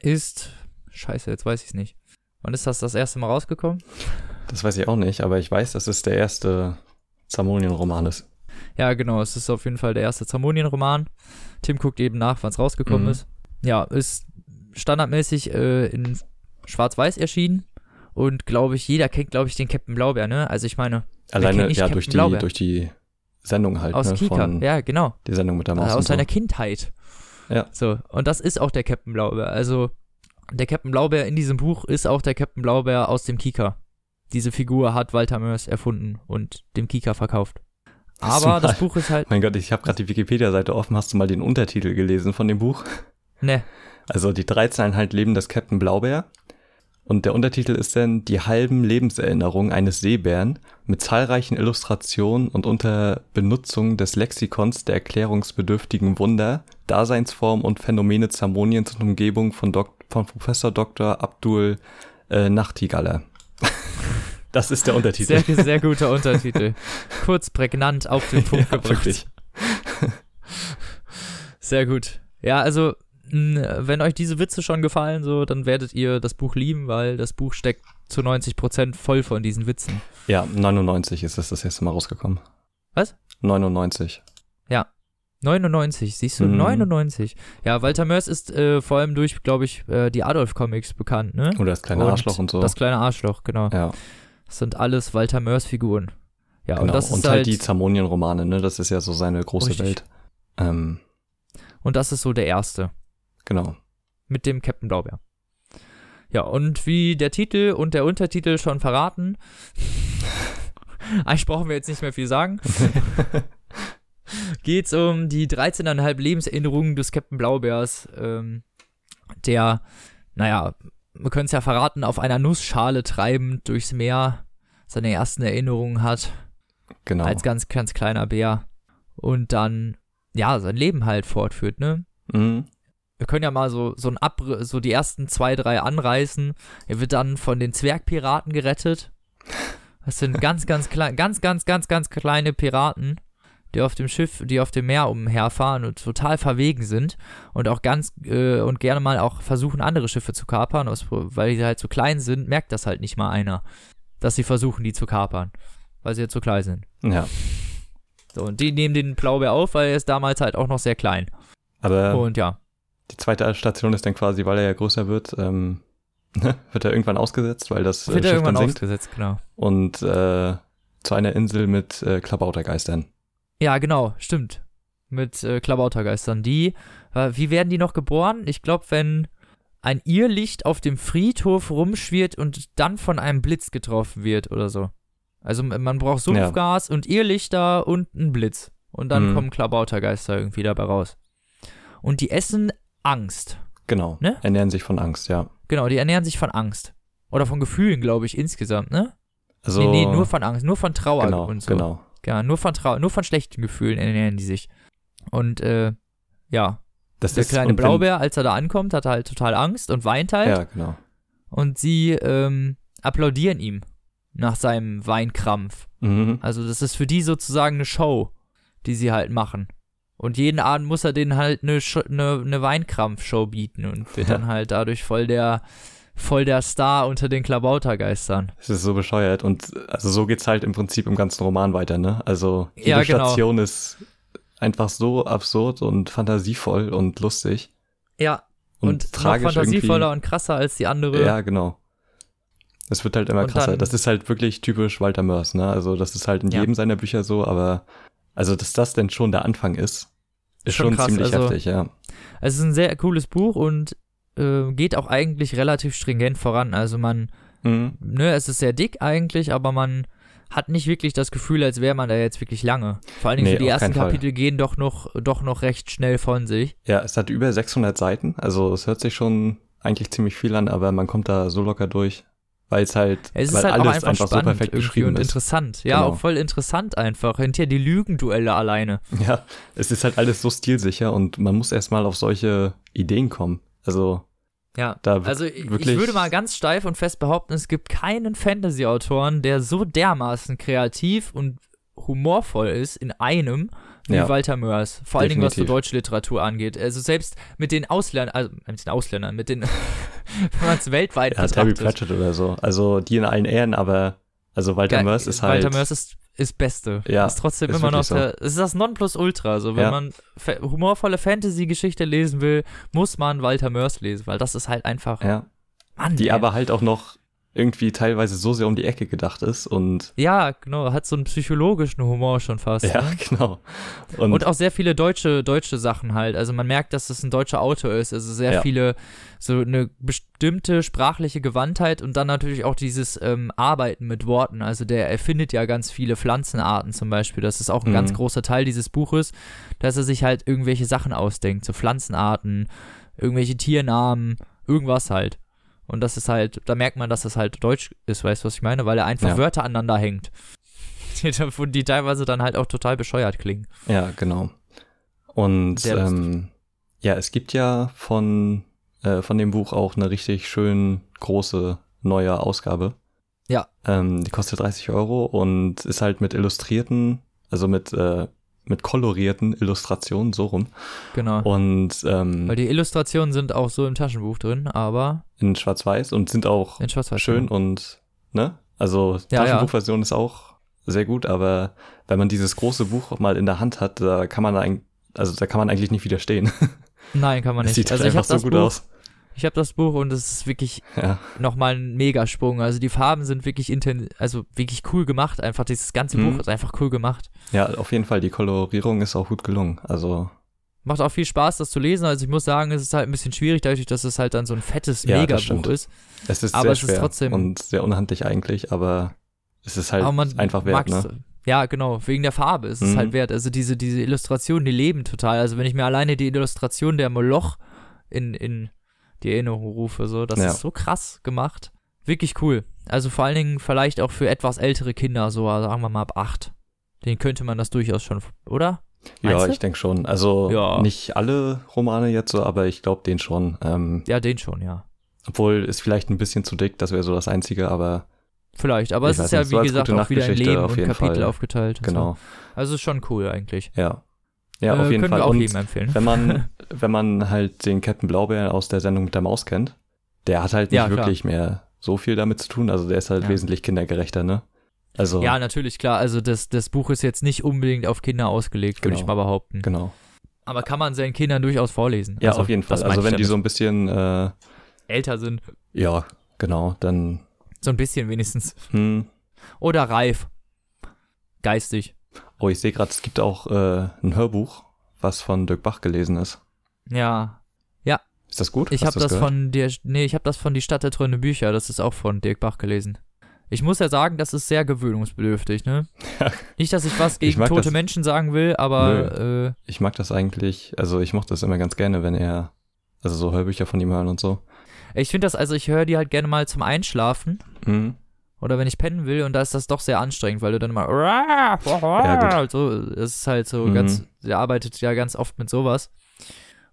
ist scheiße, jetzt weiß ich's nicht. Wann ist das das erste Mal rausgekommen? Das weiß ich auch nicht, aber ich weiß, dass es der erste Zamonien-Roman ist. Ja, genau, es ist auf jeden Fall der erste Zamonien-Roman. Tim guckt eben nach, wann es rausgekommen Mhm. ist. Ja, ist standardmäßig äh, in Schwarz-Weiß erschienen Und glaube ich, jeder kennt, glaube ich, den Captain Blaubeer, ne? Also ich meine, Alleine, ja, Captain durch die, Blaubeer? durch die Sendung halt, aus ne? Kika. Von Ja, genau. die Sendung mit der Maus. Also aus und so. seiner Kindheit. Ja. So, und das ist auch der Captain Blaubeer. Also, der Captain Blaubeer in diesem Buch ist auch der Captain Blaubeer aus dem Kika. Diese Figur hat Walter Mörs erfunden und dem Kika verkauft. Aber das Buch ist halt, Mein Gott, ich habe gerade die Wikipedia-Seite offen. Hast du mal den Untertitel gelesen von dem Buch? ne, Also die 13,5 Leben des Captain Blaubeer. Und der Untertitel ist dann Die halben Lebenserinnerungen eines Seebären mit zahlreichen Illustrationen und unter Benutzung des Lexikons der erklärungsbedürftigen Wunder, Daseinsform und Phänomene Zamoniens und Umgebung von, Dok von Professor Dr. Abdul äh, Nachtigaller. <laughs> das ist der Untertitel. sehr, sehr guter Untertitel. <laughs> Kurz, prägnant auf den Punkt ja, gebracht. wirklich. Sehr gut. Ja, also, wenn euch diese Witze schon gefallen, so, dann werdet ihr das Buch lieben, weil das Buch steckt zu 90% voll von diesen Witzen. Ja, 99 ist es das erste Mal rausgekommen. Was? 99. 99, siehst du? Mhm. 99. Ja, Walter Mörs ist äh, vor allem durch, glaube ich, äh, die Adolf-Comics bekannt, ne? Oder das kleine Und Arschloch und so. Das kleine Arschloch, genau. ja, Das sind alles Walter Mörs-Figuren. Ja, genau. und das ist und halt, halt die Zamonien-Romane, ne? Das ist ja so seine große Richtig. Welt. Ähm, und das ist so der erste. Genau. Mit dem Captain Blaubeer. Ja, und wie der Titel und der Untertitel schon verraten, <laughs> eigentlich brauchen wir jetzt nicht mehr viel sagen, <laughs> geht's um die 13,5 Lebenserinnerungen des Captain Blaubeers, ähm, der, naja, wir können es ja verraten, auf einer Nussschale treibend durchs Meer seine ersten Erinnerungen hat, Genau. als ganz, ganz kleiner Bär und dann, ja, sein Leben halt fortführt, ne? Mhm. Wir können ja mal so, so ein Abr so die ersten zwei, drei anreißen. Er wird dann von den Zwergpiraten gerettet. Das sind ganz, ganz klein, ganz, ganz, ganz, ganz kleine Piraten, die auf dem Schiff, die auf dem Meer umherfahren und total verwegen sind und auch ganz äh, und gerne mal auch versuchen, andere Schiffe zu kapern, aus, weil die halt so klein sind, merkt das halt nicht mal einer, dass sie versuchen, die zu kapern, weil sie jetzt so klein sind. Ja. So, und die nehmen den Blaubeer auf, weil er ist damals halt auch noch sehr klein. Aber Und ja, die zweite Station ist dann quasi, weil er ja größer wird, ähm, <laughs> wird er irgendwann ausgesetzt, weil das äh, wird er Schiff irgendwann dann sinkt. ausgesetzt, genau. Und äh, zu einer Insel mit äh, Klabautergeistern. Ja, genau, stimmt. Mit äh, Klabautergeistern. Die, äh, wie werden die noch geboren? Ich glaube, wenn ein Irrlicht auf dem Friedhof rumschwirrt und dann von einem Blitz getroffen wird oder so. Also man braucht Ja. Sumpfgas und Irrlichter und einen Blitz. Und dann Mhm. kommen Klabautergeister irgendwie dabei raus. Und die essen Angst. Genau. Ne? Ernähren sich von Angst, ja. Genau, die ernähren sich von Angst. Oder von Gefühlen, glaube ich, insgesamt, ne? Also, nee, nee, nur von Angst, nur von Trauer genau, und so. genau. Ja, nur von Trau nur von schlechten Gefühlen ernähren die sich. Und äh, ja, Das der ist kleine Blaubeer, als er da ankommt, hat halt total Angst und weint halt. Ja, genau. Und sie ähm, applaudieren ihm nach seinem Weinkrampf. Mhm. Also das ist für die sozusagen eine Show, die sie halt machen. Und jeden Abend muss er denen halt eine, eine, eine Weinkrampf-Show bieten und <laughs> wird dann halt dadurch voll der, voll der Star unter den Klabautergeistern. Es ist so bescheuert und also so geht's halt im Prinzip im ganzen Roman weiter, ne? Also jede Ja, genau. Station ist einfach so absurd und fantasievoll und lustig Ja, und, und, noch tragisch fantasievoller irgendwie. und krasser als die andere. Ja, genau. Es wird halt immer Und krasser. dann- das ist halt wirklich typisch Walter Mörs, ne? Also das ist halt in Ja. jedem seiner Bücher so, aber also dass das denn schon der Anfang ist, ist Schon schon, krass, ziemlich also- heftig, ja. Es ist ein sehr cooles Buch und äh, geht auch eigentlich relativ stringent voran. Also man, Mhm. ne, es ist sehr dick eigentlich, aber man hat nicht wirklich das Gefühl, als wäre man da jetzt wirklich lange. Vor allen Dingen Nee, so die ersten keinen Fall. Kapitel gehen doch noch, doch noch recht schnell von sich. Ja, es hat über 600 Seiten, also es hört sich schon eigentlich ziemlich viel an, aber man kommt da so locker durch, weil es halt, Es ist weil halt alles einfach, einfach, so perfekt geschrieben und ist. interessant. Ja, Genau. auch voll interessant einfach. Hinterher die Lügenduelle alleine. Ja, es ist halt alles so stilsicher und man muss erstmal auf solche Ideen kommen. Also Ja. da Also ich, ich würde mal ganz steif und fest behaupten, es gibt keinen Fantasy-Autoren, der so dermaßen kreativ und humorvoll ist in einem wie Ja. Walter Mörs. Vor allen Dingen, was so Definitiv. deutsche Literatur angeht. Also selbst mit den Ausländern, also mit den Ausländern, mit den, <laughs> wenn man es weltweit ja, Terry betrachtet. Pratchett oder so. Also die in allen Ehren, aber also Walter Ja, Mörs ist halt Walter Mörs ist, ist Beste. Ja, ist trotzdem ist immer noch so. der, es ist das Nonplusultra. So, wenn Ja. man humorvolle Fantasy-Geschichte lesen will, muss man Walter Mörs lesen, weil das ist halt einfach, ja, Mann, die ey. aber halt auch noch irgendwie teilweise so sehr um die Ecke gedacht ist und Ja, genau, hat so einen psychologischen Humor schon fast. ja, ne? <laughs> genau. Und, Und, auch sehr viele deutsche, deutsche Sachen halt. Also man merkt, dass es ein deutscher Autor ist. Also sehr Ja. viele, so eine bestimmte sprachliche Gewandtheit und dann natürlich auch dieses ähm, Arbeiten mit Worten. Also der erfindet ja ganz viele Pflanzenarten zum Beispiel. Das ist auch ein Mhm. ganz großer Teil dieses Buches, dass er sich halt irgendwelche Sachen ausdenkt. So Pflanzenarten, irgendwelche Tiernamen, irgendwas halt. Und das ist halt, da merkt man, dass das halt Deutsch ist, weißt du, was ich meine? Weil er einfach Ja. Wörter aneinander hängt. <laughs> Die, die teilweise dann halt auch total bescheuert klingen. ja, genau. Und ähm, ja, es gibt ja von, äh, von dem Buch auch eine richtig schön große neue Ausgabe. Ja. Ähm, die kostet 30 Euro und ist halt mit illustrierten, also mit, äh, mit kolorierten Illustrationen, so rum. Genau. Und ähm, Weil die Illustrationen sind auch so im Taschenbuch drin, aber in Schwarz-Weiß und sind auch schön genau. und, ne? Also, Ja, ja. Taschenbuchversion ist auch sehr gut, aber wenn man dieses große Buch mal in der Hand hat, da kann man eigentlich, also da kann man eigentlich nicht widerstehen. <laughs> Nein, kann man Das nicht. sieht also einfach so das gut Buch, aus. Ich habe das Buch und es ist wirklich <laughs> Ja, nochmal ein Megasprung. Also die Farben sind wirklich inten also wirklich cool gemacht. Einfach dieses ganze Mhm. Buch ist einfach cool gemacht. ja, auf jeden Fall, die Kolorierung ist auch gut gelungen. Also, Macht auch viel Spaß, das zu lesen. Also ich muss sagen, es ist halt ein bisschen schwierig, dadurch, dass es halt dann so ein fettes Ja, Megabuch ist. es ist Aber sehr es ist schwer trotzdem- und sehr unhandlich eigentlich, aber es ist halt einfach wert, ne? Ja, genau, wegen der Farbe ist es Mhm. halt wert. Also diese, diese Illustrationen, die leben total. Also wenn ich mir alleine die Illustration der Moloch in, in die Erinnerung rufe, so, das Ja. ist so krass gemacht. Wirklich cool. Also vor allen Dingen vielleicht auch für etwas ältere Kinder, so also sagen wir mal ab acht. Den könnte man das durchaus schon, oder? Ja, du? ich denke schon. Also, Ja. nicht alle Romane jetzt so, aber ich glaube den schon. Ähm, Ja, den schon, ja. obwohl ist vielleicht ein bisschen zu dick, das wäre so das Einzige, aber Vielleicht, aber es ist ja, nicht, so wie als gesagt, auch wieder in Nachtgeschichte Leben und Kapitel Fall. aufgeteilt. und genau. So. Also ist schon cool eigentlich. Ja. Ja, äh, auf jeden Fall. wir auch Und empfehlen. wenn man, <laughs> wenn man halt den Captain Blaubeer aus der Sendung mit der Maus kennt, der hat halt nicht Ja, wirklich mehr so viel damit zu tun. Also der ist halt Ja. wesentlich kindergerechter, ne? Also, Ja, natürlich, klar. Also das, das Buch ist jetzt nicht unbedingt auf Kinder ausgelegt, würde Genau. ich mal behaupten. genau. Aber kann man seinen Kindern durchaus vorlesen. Ja, Also, auf jeden Fall. Also wenn die so ein bisschen, äh, älter sind, ja, genau, dann, so ein bisschen wenigstens. hm, Oder reif. Geistig. Oh, ich sehe gerade, es gibt auch äh, ein Hörbuch, was von Dirk Bach gelesen ist. Ja. Ist das gut? Ich habe das gehört? von der, nee, ich habe das von Die Stadt der träumenden Bücher, das ist auch von Dirk Bach gelesen. Ich muss ja sagen, das ist sehr gewöhnungsbedürftig, ne? Ja. Nicht, dass ich was Ich gegen mag tote das- Menschen sagen will, aber äh, Ich mag das eigentlich, also ich mochte das immer ganz gerne, wenn er, also so Hörbücher von ihm hören und so. ich finde das, also ich höre die halt gerne mal zum Einschlafen Mhm. Oder wenn ich pennen will und da ist das doch sehr anstrengend, weil du dann immer Ja, so, es ist halt so Mhm. ganz, der arbeitet ja ganz oft mit sowas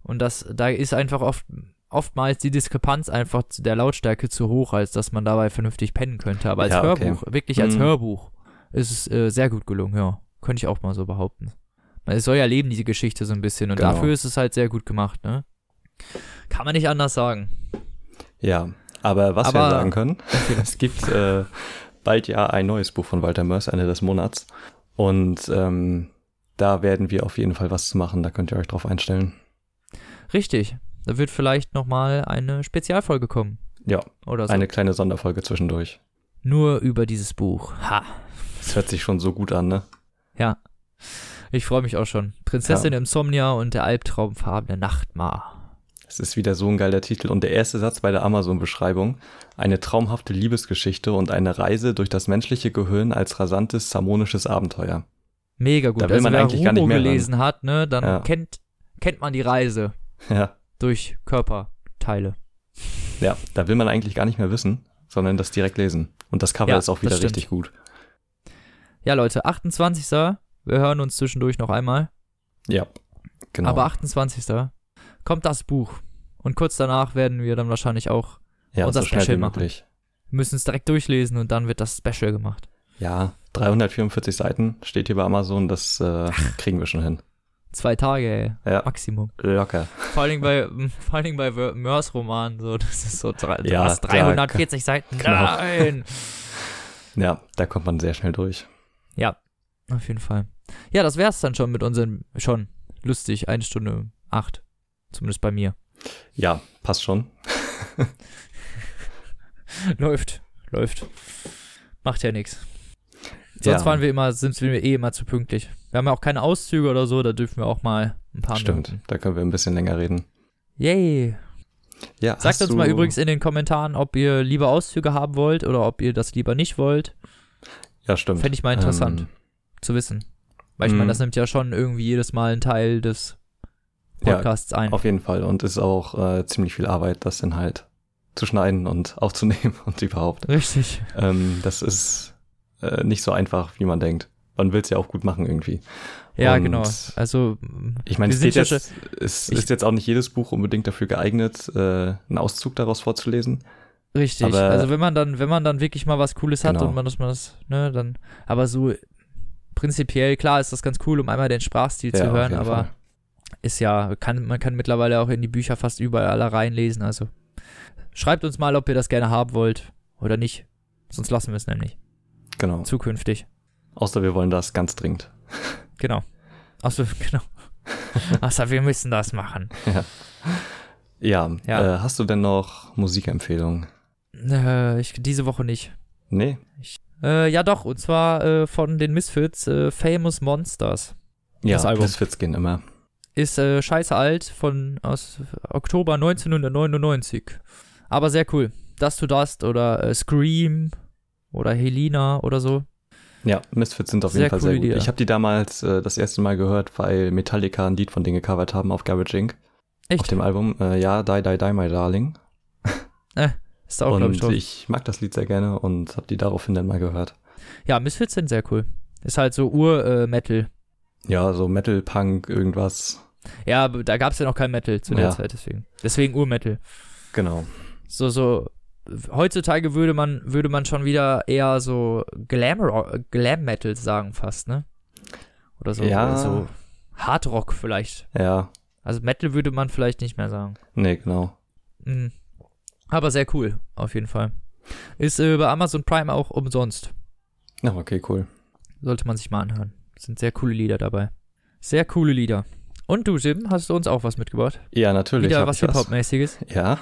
und das, da ist einfach oft, oftmals die Diskrepanz einfach zu der Lautstärke zu hoch, als dass man dabei vernünftig pennen könnte, aber als Ja, okay. Hörbuch, wirklich als Mhm. Hörbuch, ist es äh, sehr gut gelungen, ja, könnte ich auch mal so behaupten. Es soll ja leben, diese Geschichte so ein bisschen und Genau. dafür ist es halt sehr gut gemacht, ne? Kann man nicht anders sagen. Ja, aber was wir Aber- sagen können, <laughs> es gibt äh, bald ja ein neues Buch von Walter Mörs, Ende des Monats. Und ähm, da werden wir auf jeden Fall was zu machen, da könnt ihr euch drauf einstellen. Richtig. Da wird vielleicht nochmal eine Spezialfolge kommen. Ja, Oder so. eine kleine Sonderfolge zwischendurch. Nur über dieses Buch. Ha. Das hört sich schon so gut an, ne? Ja. Ich freue mich auch schon. Prinzessin Insomnia und der albtraumfarbene Nachtmar. Ist wieder so ein geiler Titel. Und der erste Satz bei der Amazon-Beschreibung. Eine traumhafte Liebesgeschichte und eine Reise durch das menschliche Gehirn als rasantes, harmonisches Abenteuer. Mega gut. Da will also man wer eigentlich gar nicht Rumo mehr ran. gelesen hat, ne, dann Ja. kennt, kennt man die Reise Ja, durch Körperteile. ja, da will man eigentlich gar nicht mehr wissen, sondern das direkt lesen. Und das Cover Ja, ist auch wieder richtig gut. Ja, Leute, 28. Wir hören uns zwischendurch noch einmal. Ja, genau. Aber 28. kommt das Buch. Und kurz danach werden wir dann wahrscheinlich auch, ja, unser so Special machen. möglich. müssen es direkt durchlesen und dann wird das Special gemacht. Ja, 344 Seiten steht hier bei Amazon, das äh, kriegen wir schon hin. Zwei Tage, ey. Ja, Maximum. locker. Vor allen Dingen bei, <laughs> vor allen Dingen bei Mörs Roman, so, das ist so drei, Ja, da- 340 Seiten. Genau. Nein! <laughs> Ja, da kommt man sehr schnell durch. ja, auf jeden Fall. Ja, das wär's dann schon mit unseren, schon lustig, eine Stunde acht. Zumindest bei mir. Ja, passt schon. <laughs> Läuft. läuft. Macht ja nichts. Sonst Ja. waren wir immer, sind wir eh immer zu pünktlich. Wir haben ja auch keine Auszüge oder so, da dürfen wir auch mal ein paar Stimmt, Minuten. da können wir ein bisschen länger reden. Yay. Ja, Sagt uns mal übrigens in den Kommentaren, ob ihr lieber Auszüge haben wollt oder ob ihr das lieber nicht wollt. Ja, stimmt. Fände ich mal interessant Ähm, zu wissen. Weil ich meine, Mhm. das nimmt ja schon irgendwie jedes Mal einen Teil des Ja, Podcasts ein. Auf jeden Fall. Und ist auch äh, ziemlich viel Arbeit, das dann halt zu schneiden und <laughs> aufzunehmen und überhaupt. Richtig. Ähm, das ist äh, nicht so einfach, wie man denkt. Man will es ja auch gut machen irgendwie. Ja, Und genau. Also, Ich meine, es geht ja es ist jetzt auch nicht jedes Buch unbedingt dafür geeignet, äh, einen Auszug daraus vorzulesen. Richtig. Aber- also wenn man dann, wenn man dann wirklich mal was Cooles hat Genau. und man das, man das, ne, dann, aber so prinzipiell, klar ist das ganz cool, um einmal den Sprachstil Ja, zu hören, aber Fall. Ist ja, kann, man kann mittlerweile auch in die Bücher fast überall alle reinlesen, also schreibt uns mal, ob ihr das gerne haben wollt oder nicht. Sonst lassen wir es nämlich. Genau. Zukünftig. Außer wir wollen das ganz dringend. Genau. Achso, <laughs> genau. Achso, wir müssen das machen. <laughs> Ja, Ja. Äh, hast du denn noch Musikempfehlungen? Äh, ich, diese Woche nicht. Nee? Äh, ja doch, und zwar äh, von den Misfits, äh, Famous Monsters. Ja, Das Album. Misfits gehen immer. Ist äh, scheiße alt, von aus Oktober 1999. Aber sehr cool. Dust to Dust oder äh, Scream oder Helena oder so. Ja, Misfits sind auf Sehr jeden Fall sehr coole gut. Lieder. Ich habe die damals äh, das erste Mal gehört, weil Metallica ein Lied von denen gecovert haben auf Garage Inc. Auf Echt? dem Album. Äh, ja, Die, Die, Die, My Darling. <laughs> Ist da auch, glaube ich, drauf. ich mag das Lied sehr gerne und habe die daraufhin dann mal gehört. Ja, Misfits sind sehr cool. Ist halt so Ur-Metal. Ja, so Metal, Punk, irgendwas. Ja, aber da gab es ja noch kein Metal zu der Ja. Zeit, deswegen. Deswegen Ur-Metal. Genau. So, so. Heutzutage würde man, würde man schon wieder eher so Glam, Glam Metal sagen, fast, ne? Oder so, Ja. so Hard Rock vielleicht. Ja, Also Metal würde man vielleicht nicht mehr sagen. nee, genau. Mhm. Aber sehr cool, auf jeden Fall. Ist äh, bei Amazon Prime auch umsonst. Ja, okay, cool. Sollte man sich mal anhören. Sind sehr coole Lieder dabei. Sehr coole Lieder. Und du, Jim, hast du uns auch was mitgebracht? Ja, natürlich. Wieder was Hip-Hop-mäßiges? Ja.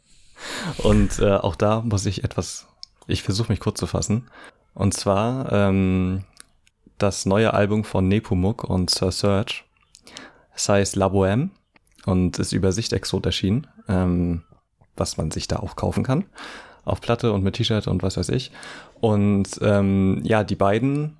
<laughs> und äh, auch da muss ich etwas, ich versuche mich kurz zu fassen. Und zwar ähm, das neue Album von Nepomuk und Sir Serge. Es heißt La Bohème und ist über Sichtexot erschienen, ähm, was man sich da auch kaufen kann. Auf Platte und mit T-Shirt und was weiß ich. Und ähm, ja, die beiden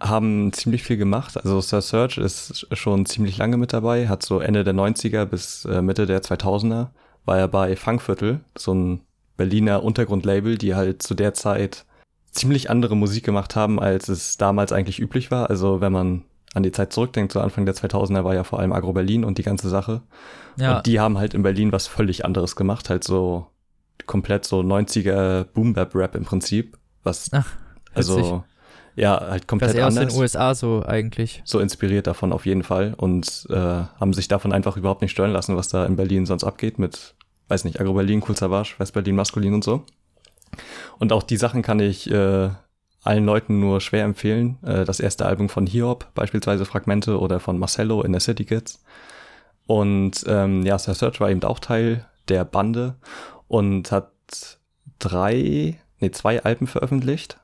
haben ziemlich viel gemacht. Also Sir Serge ist schon ziemlich lange mit dabei, hat so Ende der 90er bis äh, Mitte der 2000er war er bei Funkviertel, so ein Berliner Untergrundlabel, die halt zu der Zeit ziemlich andere Musik gemacht haben, als es damals eigentlich üblich war. Also wenn man an die Zeit zurückdenkt, so Anfang der 2000er war ja vor allem Agro Berlin und die ganze Sache. Ja, Und die haben halt in Berlin was völlig anderes gemacht, halt so komplett so 90er Boom Bap Rap im Prinzip, was Ach, also ja, halt das komplett eher aus anders den USA so eigentlich. so inspiriert davon auf jeden Fall und äh, haben sich davon einfach überhaupt nicht stören lassen, was da in Berlin sonst abgeht mit, weiß nicht, Agro Berlin, Cool Savage, West Berlin, Maskulin und so. Und auch die Sachen kann ich äh, allen Leuten nur schwer empfehlen. Äh, das erste Album von Hiob, beispielsweise Fragmente oder von Marcello in der City Kids. Und ähm, ja, Sir Search war eben auch Teil der Bande und hat drei, nee, zwei Alben veröffentlicht.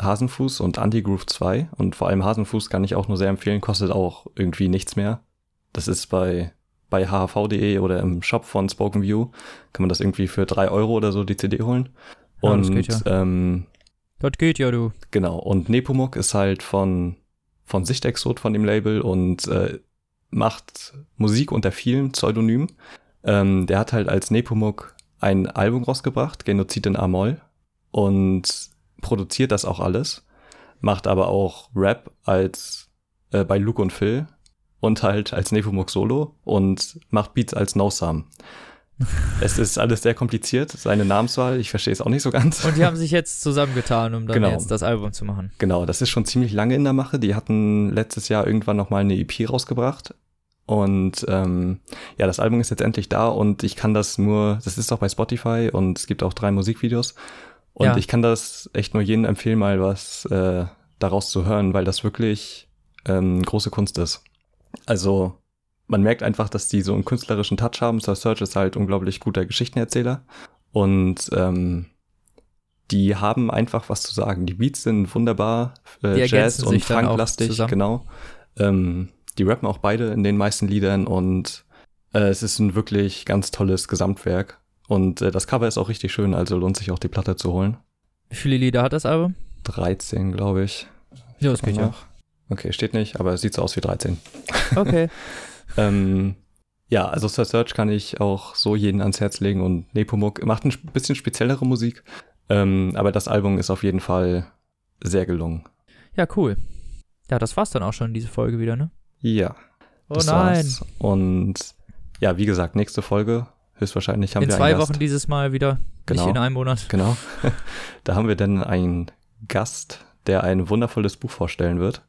Hasenfuß und Anti-Groove 2. Und vor allem Hasenfuß kann ich auch nur sehr empfehlen, kostet auch irgendwie nichts mehr. Das ist bei, bei hhv.de oder im Shop von Spoken View, kann man das irgendwie für drei Euro oder so die CD holen. Ja, und das geht ja. ähm, Das geht ja, du. Genau, und Nepomuk ist halt von, von Sichtexot von dem Label und äh, macht Musik unter vielen Pseudonymen. Ähm, der hat halt als Nepomuk ein Album rausgebracht, Genozid in A-Moll, und produziert das auch alles, macht aber auch Rap als äh, bei Luke und Phil und halt als Nepomuk Solo und macht Beats als No Sam. <laughs> es ist alles sehr kompliziert, seine Namenswahl, ich verstehe es auch nicht so ganz. Und die haben sich jetzt zusammengetan, um dann Genau. jetzt das Album zu machen. Genau, das ist schon ziemlich lange in der Mache. Die hatten letztes Jahr irgendwann noch mal eine EP rausgebracht. Und ähm, ja, das Album ist jetzt endlich da und ich kann das nur, das ist auch bei Spotify und es gibt auch drei Musikvideos. Und Ja. ich kann das echt nur jedem empfehlen, mal was äh, daraus zu hören, weil das wirklich ähm, große Kunst ist. Also man merkt einfach, dass die so einen künstlerischen Touch haben. Sir Search ist halt unglaublich guter Geschichtenerzähler. Und ähm, die haben einfach was zu sagen. Die Beats sind wunderbar, äh, Jazz und Funklastig, genau. Ähm, die rappen auch beide in den meisten Liedern und äh, es ist ein wirklich ganz tolles Gesamtwerk. Und äh, das Cover ist auch richtig schön, also lohnt sich auch die Platte zu holen. Wie viele Lieder hat das Album? 13, glaube ich. Ja, das geht ja. Okay, steht nicht, aber es sieht so aus wie 13. <laughs> Okay. <laughs> Ähm, ja, also Sir Search kann ich auch so jeden ans Herz legen und Nepomuk macht ein bisschen speziellere Musik, ähm, aber das Album ist auf jeden Fall sehr gelungen. Ja, cool. Ja, das war's dann auch schon, diese Folge wieder, ne? Ja, Oh das nein. war's. Und ja, wie gesagt, nächste Folge, höchstwahrscheinlich haben In wir zwei einen Wochen dieses Mal wieder. Genau. Nicht in einem Monat. Genau. <laughs> da haben wir dann einen Gast, der ein wundervolles Buch vorstellen wird.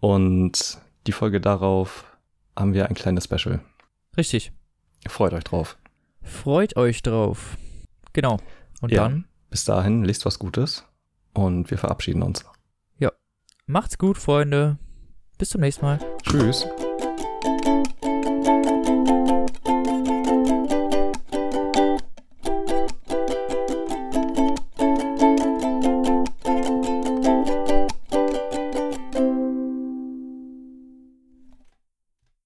Und die Folge darauf haben wir ein kleines Special. Richtig. Freut euch drauf. Freut euch drauf. Genau. Und Ja. dann Bis dahin, lest was Gutes und wir verabschieden uns. macht's gut, Freunde. Bis zum nächsten Mal. Tschüss.